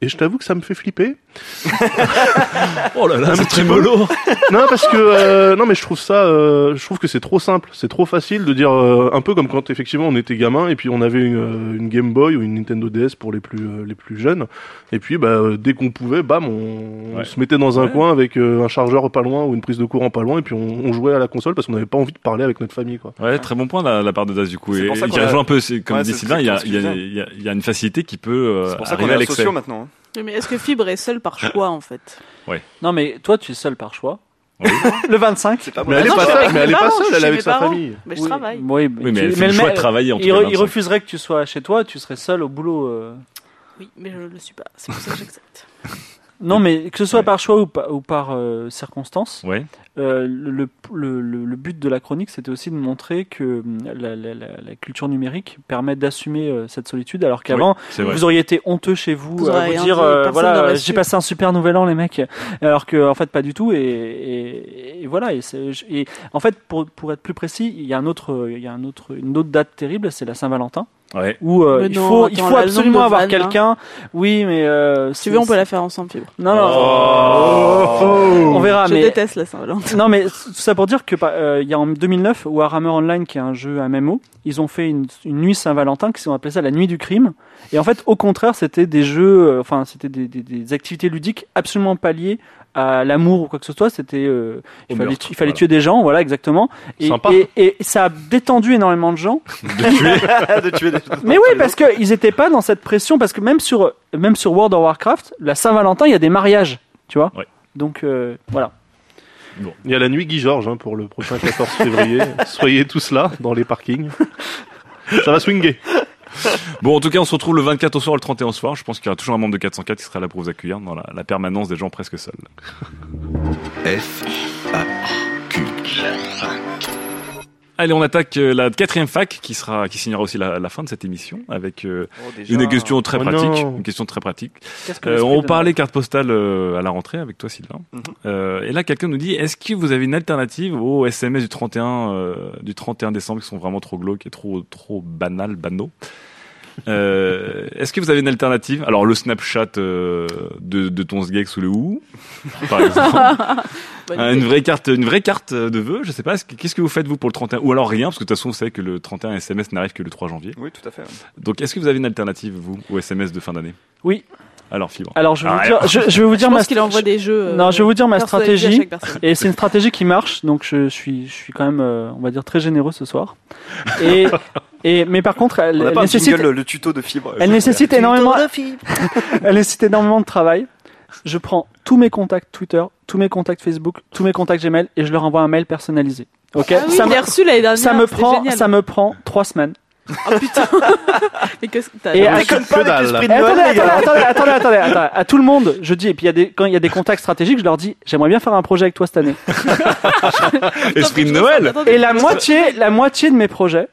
Et je t'avoue que ça me fait flipper. Oh là là, Un c'est très mollo. non parce que euh, non mais je trouve ça, euh, je trouve que c'est trop simple, c'est trop facile de dire euh, un peu comme quand effectivement on était gamin et puis on avait une, euh, une Game Boy ou une Nintendo DS pour les plus euh, les plus jeunes. Et puis bah euh, dès qu'on pouvait, bam, on, se mettait dans un Ouais. coin avec euh, un chargeur pas loin ou une prise de courant pas loin et puis on, on jouait à la console parce qu'on n'avait pas envie de parler avec notre famille quoi. Ouais, très bon point de la, la part de Daz du coup. Et, pour ça qui a- rejoint un peu, comme Ouais, dit Sylvain, il y a, il y, a, il y, a, il y a une facilité qui peut euh, C'est pour ça qu'on arriver est à sociaux maintenant. hein. Oui, Mais est-ce que Fibre est seul par choix, en fait? Non, mais toi, tu es seul par choix. Oui. le 25. C'est pas Mais elle est non, pas je suis seule, avec mais elle mes est pas seule, elle est chez avec sa parents. famille. Mais je Oui, travaille. Oui, Oui, mais elle fait le choix mais- de travailler en tout il, cas, il 25. refuserait que tu sois chez toi, tu serais seul au boulot. euh. Oui, mais je ne le suis pas. C'est pour ça que j'accepte. Non, mais que ce soit Ouais. par choix ou, pa- ou par euh, circonstance, Ouais. euh, le, le, le, le but de la chronique, c'était aussi de montrer que hum, la, la, la, la culture numérique permet d'assumer euh, cette solitude, alors qu'avant, vous auriez été honteux chez vous, Vous à vous dire, euh, voilà, j'ai passé un super nouvel an, les mecs, alors que en fait pas du tout. Et, et, et voilà. Et, en fait, pour, pour être plus précis, il y a un autre, il y a un autre, une autre date terrible, c'est la Saint-Valentin, Ouais. où euh, il non, faut, il absolument avoir quelqu'un. Oui, mais euh, Si tu veux, on peut la faire ensemble, Fibre. Non, non. Oh. On verra, je mais déteste la Saint-Valentin. non, mais tout ça pour dire que bah, euh, il y a en 2009 Warhammer Online, qui est un jeu MMO, ils ont fait une, une nuit Saint-Valentin qui ont appelé ça la nuit du crime. Et en fait, au contraire, c'était des jeux, euh, enfin, c'était des, des, des activités ludiques absolument pas liées à l'amour ou quoi que ce soit. C'était, euh, il fallait, meurtre, il fallait voilà. tuer des gens, voilà exactement. Et, Sympa. et, et ça a détendu énormément de gens. de tuer des Mais oui, parce qu'ils étaient pas dans cette pression, parce que même sur, même sur World of Warcraft, la Saint-Valentin, il y a des mariages, tu vois. Ouais. Donc euh, voilà. Il y a la nuit Guy Georges hein, pour le prochain 14 février. Soyez tous là dans les parkings. Ça va swinguer. Bon, en tout cas, on se retrouve le 24 au soir, le 31 au soir. Je pense qu'il y aura toujours un membre de 404 qui sera là pour vous accueillir dans la, la permanence des gens presque seuls. F, A, Q. Allez, on attaque euh, la quatrième fac qui sera, qui signera aussi la, la fin de cette émission avec euh, Oh, déjà. une question très Oh pratique. non. Une question très pratique. Que Euh, l'esprit on parlait carte postale euh, à la rentrée avec toi, Sylvain. Mhm. Euh, et là, quelqu'un nous dit est-ce que vous avez une alternative aux SMS du 31 euh, du 31 décembre qui sont vraiment trop glauques et trop trop banal, banaux? Euh, Est-ce que vous avez une alternative? Alors le Snapchat euh, de, de ton sgeg sous le ou, par exemple. Euh, une vraie carte, une vraie carte de vœux. Je sais pas. est-ce que- Qu'est-ce que vous faites vous pour le 31 Ou alors rien, parce que de toute façon, vous savez que le 31 SMS n'arrive que le 3 janvier. Oui, tout à fait. ouais. Donc, est-ce que vous avez une alternative vous au SMS de fin d'année? Oui. Alors, fibre. Alors je vais, vous Ah, dire, je, je vais vous Je dire ma qu'il envoie des jeux. euh, Non, je vais vous dire ma à stratégie. Et c'est une stratégie qui marche, donc je suis, je suis quand même, euh, on va dire, très généreux ce soir. Et, et mais par contre, elle, elle nécessite, jingle, le, tuto de fibre. elle nécessite énormément, elle nécessite énormément de travail. Je prends tous mes contacts Twitter, tous mes contacts Facebook, tous mes contacts Gmail et je leur envoie un mail personnalisé. Ok, Ah oui, ça, me, reçu l'année dernière. ça me prend, génial. ça me prend trois semaines. Oh putain. Mais qu'est-ce que t'as Et à- que pas avec dalle. l'esprit Eh, de Noël, attendez, attendez, attendez, attendez, attendez, attendez. À tout le monde, je dis, et puis il y a des, quand il y a des contacts stratégiques, je leur dis, j'aimerais bien faire un projet avec toi cette année. Esprit de Noël. Et la moitié, la moitié de mes projets.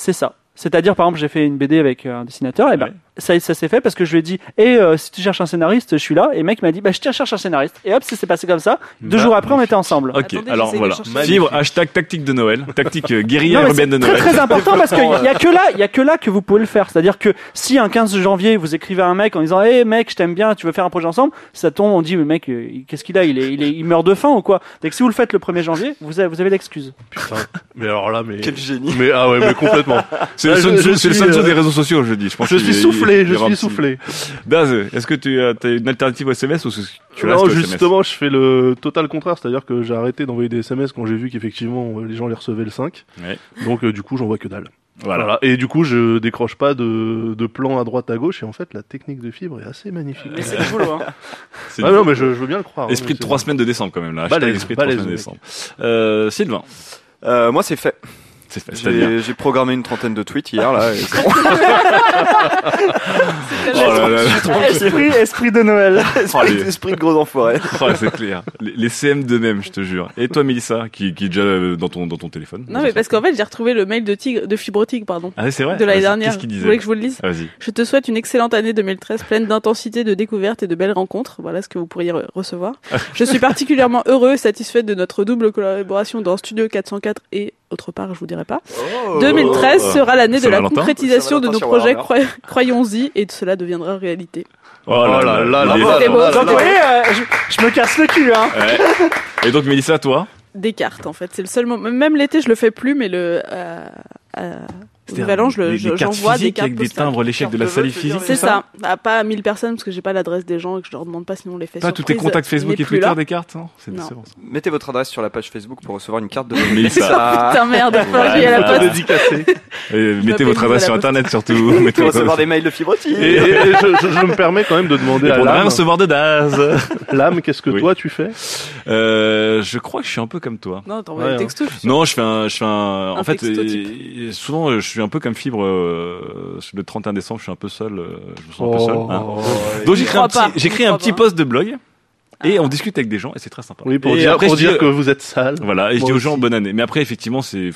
C'est ça. C'est-à-dire, par exemple, j'ai fait une BD avec un dessinateur, et ben. Ça, ça s'est fait parce que je lui ai dit, et euh, si tu cherches un scénariste, je suis là. Et le mec m'a dit, bah, je cherche un scénariste. Et hop, ça s'est passé comme ça. Deux jours après, on était ensemble. Ok, Attendez, alors voilà. Fibre, hashtag tactique de Noël, tactique euh, guérilla urbaine de c'est très Noël. très important parce qu'il y a que là, il y a que là que vous pouvez le faire. C'est-à-dire que si un 15 janvier vous écrivez à un mec en disant, hé mec, je t'aime bien, tu veux faire un projet ensemble, ça tombe, on dit, mais mec, euh, qu'est-ce qu'il a? Il, est, il, est, il meurt de faim ou quoi? Donc si vous le faites le 1er janvier, vous avez, vous avez l'excuse. Putain. Mais alors là, mais. Quel génie. Mais ah ouais, mais complètement. C'est le Sun euh, des réseaux sociaux, je dis. Je, pense Je qu'il- suis il- soufflé, je suis soufflé. Daz, est-ce que tu as, une alternative au SMS ou tu restes non, justement, je fais le total contraire, c'est-à-dire que j'ai arrêté d'envoyer des SMS quand j'ai vu qu'effectivement euh, les gens les recevaient le 5. Ouais. Donc euh, du coup, j'envoie que dalle. Voilà. Voilà. Et du coup, je décroche pas de, de plan à droite à gauche. Et en fait, la technique de fibre est assez magnifique. Mais c'est du boulot, hein. Ah non, mais je, je veux bien le croire. hein, Esprit de trois semaines de décembre quand même là. Balèze, esprit de trois balèze, semaines de décembre. Euh, Sylvain, Euh, moi, c'est fait. c'est fait. C'est-à-dire J'ai programmé une trentaine de tweets hier, là. et. Oh là là. esprit, esprit de Noël. esprit, les- esprit de gros enfoirés. Oh, c'est clair. Les, les CM de même, je te jure. Et toi, Mélissa, qui, qui est déjà euh, dans ton, dans ton téléphone? Non, mais parce qu'en fait, j'ai retrouvé le mail de Tigre, de Fibre Tigre, pardon, Ah, c'est vrai? de l'année Vas-y, dernière. Qu'est-ce qu'il Vous disait? voulez que je vous le lise Ah, Vas-y. Je te souhaite une excellente année 2013 pleine d'intensité, de découvertes et de belles rencontres. Voilà ce que vous pourriez re- recevoir. Je suis particulièrement heureux et satisfait de notre double collaboration dans Studio 404 et autre part, je vous dirai pas. Oh. 2013 sera l'année de la concrétisation de nos projets. Warhammer. Et cela deviendra réalité. Oh là là là là. Là. Euh, je, me casse le cul, hein. Ouais. Et donc, Mélissa, toi? Des cartes, en fait. C'est le seul moment. Même l'été, je le fais plus, mais le. Euh, euh, cartes j'envoie des physiques cartes avec des timbres, l'échec de la veux physique. C'est ça. Bah, pas à 1000 personnes parce que j'ai pas l'adresse des gens et que je leur demande pas sinon on les fait Pas tous tes contacts Facebook et plus Twitter là. des cartes, hein C'est Non. c'est bon, ça. Mettez votre adresse sur la page Facebook pour recevoir une carte de Mélissa. Putain merde, j'aille à la poste. Mettez votre adresse sur internet surtout. Mettez recevoir des mails de fibre Et, je, me permets quand même de demander à l'âme. recevoir de Daz. L'âme, qu'est-ce que toi tu fais Euh, je crois que je suis un peu comme toi. Non, t'envoies des hein. textos. Non, je fais un, je fais un, en fait, euh, souvent, je suis un peu comme Fibre, euh, le 31 décembre, je suis un peu seul, euh, je me sens un peu seul. hein. Donc J'y j'écris un petit, j'écris un petit post de blog et on discute avec des gens et c'est très sympa. Oui, pour Et dire, après, pour je dis, dire euh, que vous êtes sale. Voilà, et je dis aux gens aussi. bonne année. Mais après, effectivement, c'est,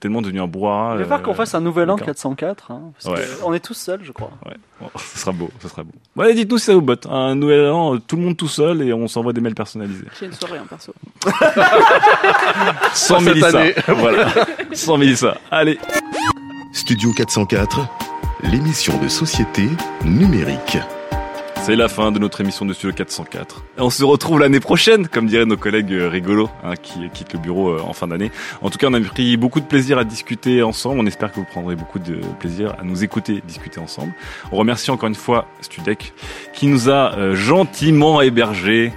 tellement devenu un brouhaha. Il va falloir qu'on fasse un nouvel an d'accord. 404. Hein, parce Ouais. que on est tous seuls, je crois. Ouais, bon, ce sera beau, ce sera beau. Ouais, dites-nous si ça vous botte. Un nouvel an, tout le monde tout seul et on s'envoie des mails personnalisés. J'ai une soirée en perso. Sans Mélissa. voilà. Sans Mélissa. Allez. Studio 404, l'émission de société numérique. C'est la fin de notre émission de Studio 404. Et on se retrouve l'année prochaine, comme diraient nos collègues euh, rigolos hein, qui quittent le bureau euh, en fin d'année. En tout cas, on a pris beaucoup de plaisir à discuter ensemble. On espère que vous prendrez beaucoup de plaisir à nous écouter discuter ensemble. On remercie encore une fois Studec qui nous a euh, gentiment hébergés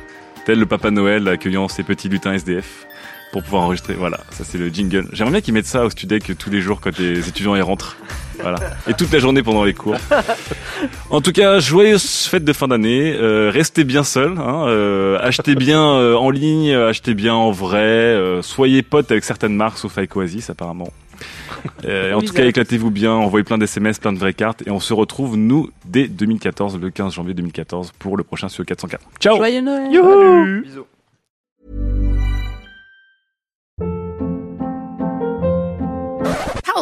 tel le Papa Noël accueillant ses petits lutins SDF pour pouvoir enregistrer. Voilà, ça c'est le jingle. J'aimerais bien qu'ils mettent ça au Studec tous les jours quand les étudiants y rentrent. Voilà. Et toute la journée pendant les cours. En tout cas, joyeuses fêtes de fin d'année. Euh, restez bien seuls. Hein, euh, achetez bien euh, en ligne, achetez bien en vrai. euh, soyez potes avec certaines marques, sauf avec Oasis apparemment. Euh, en tout cas, éclatez-vous bien. Envoyez plein d'SMS, plein de vraies cartes. Et on se retrouve, nous, dès 2014, le 15 janvier 2014, pour le prochain sur 404. Ciao Joyeux Noël. Bisous.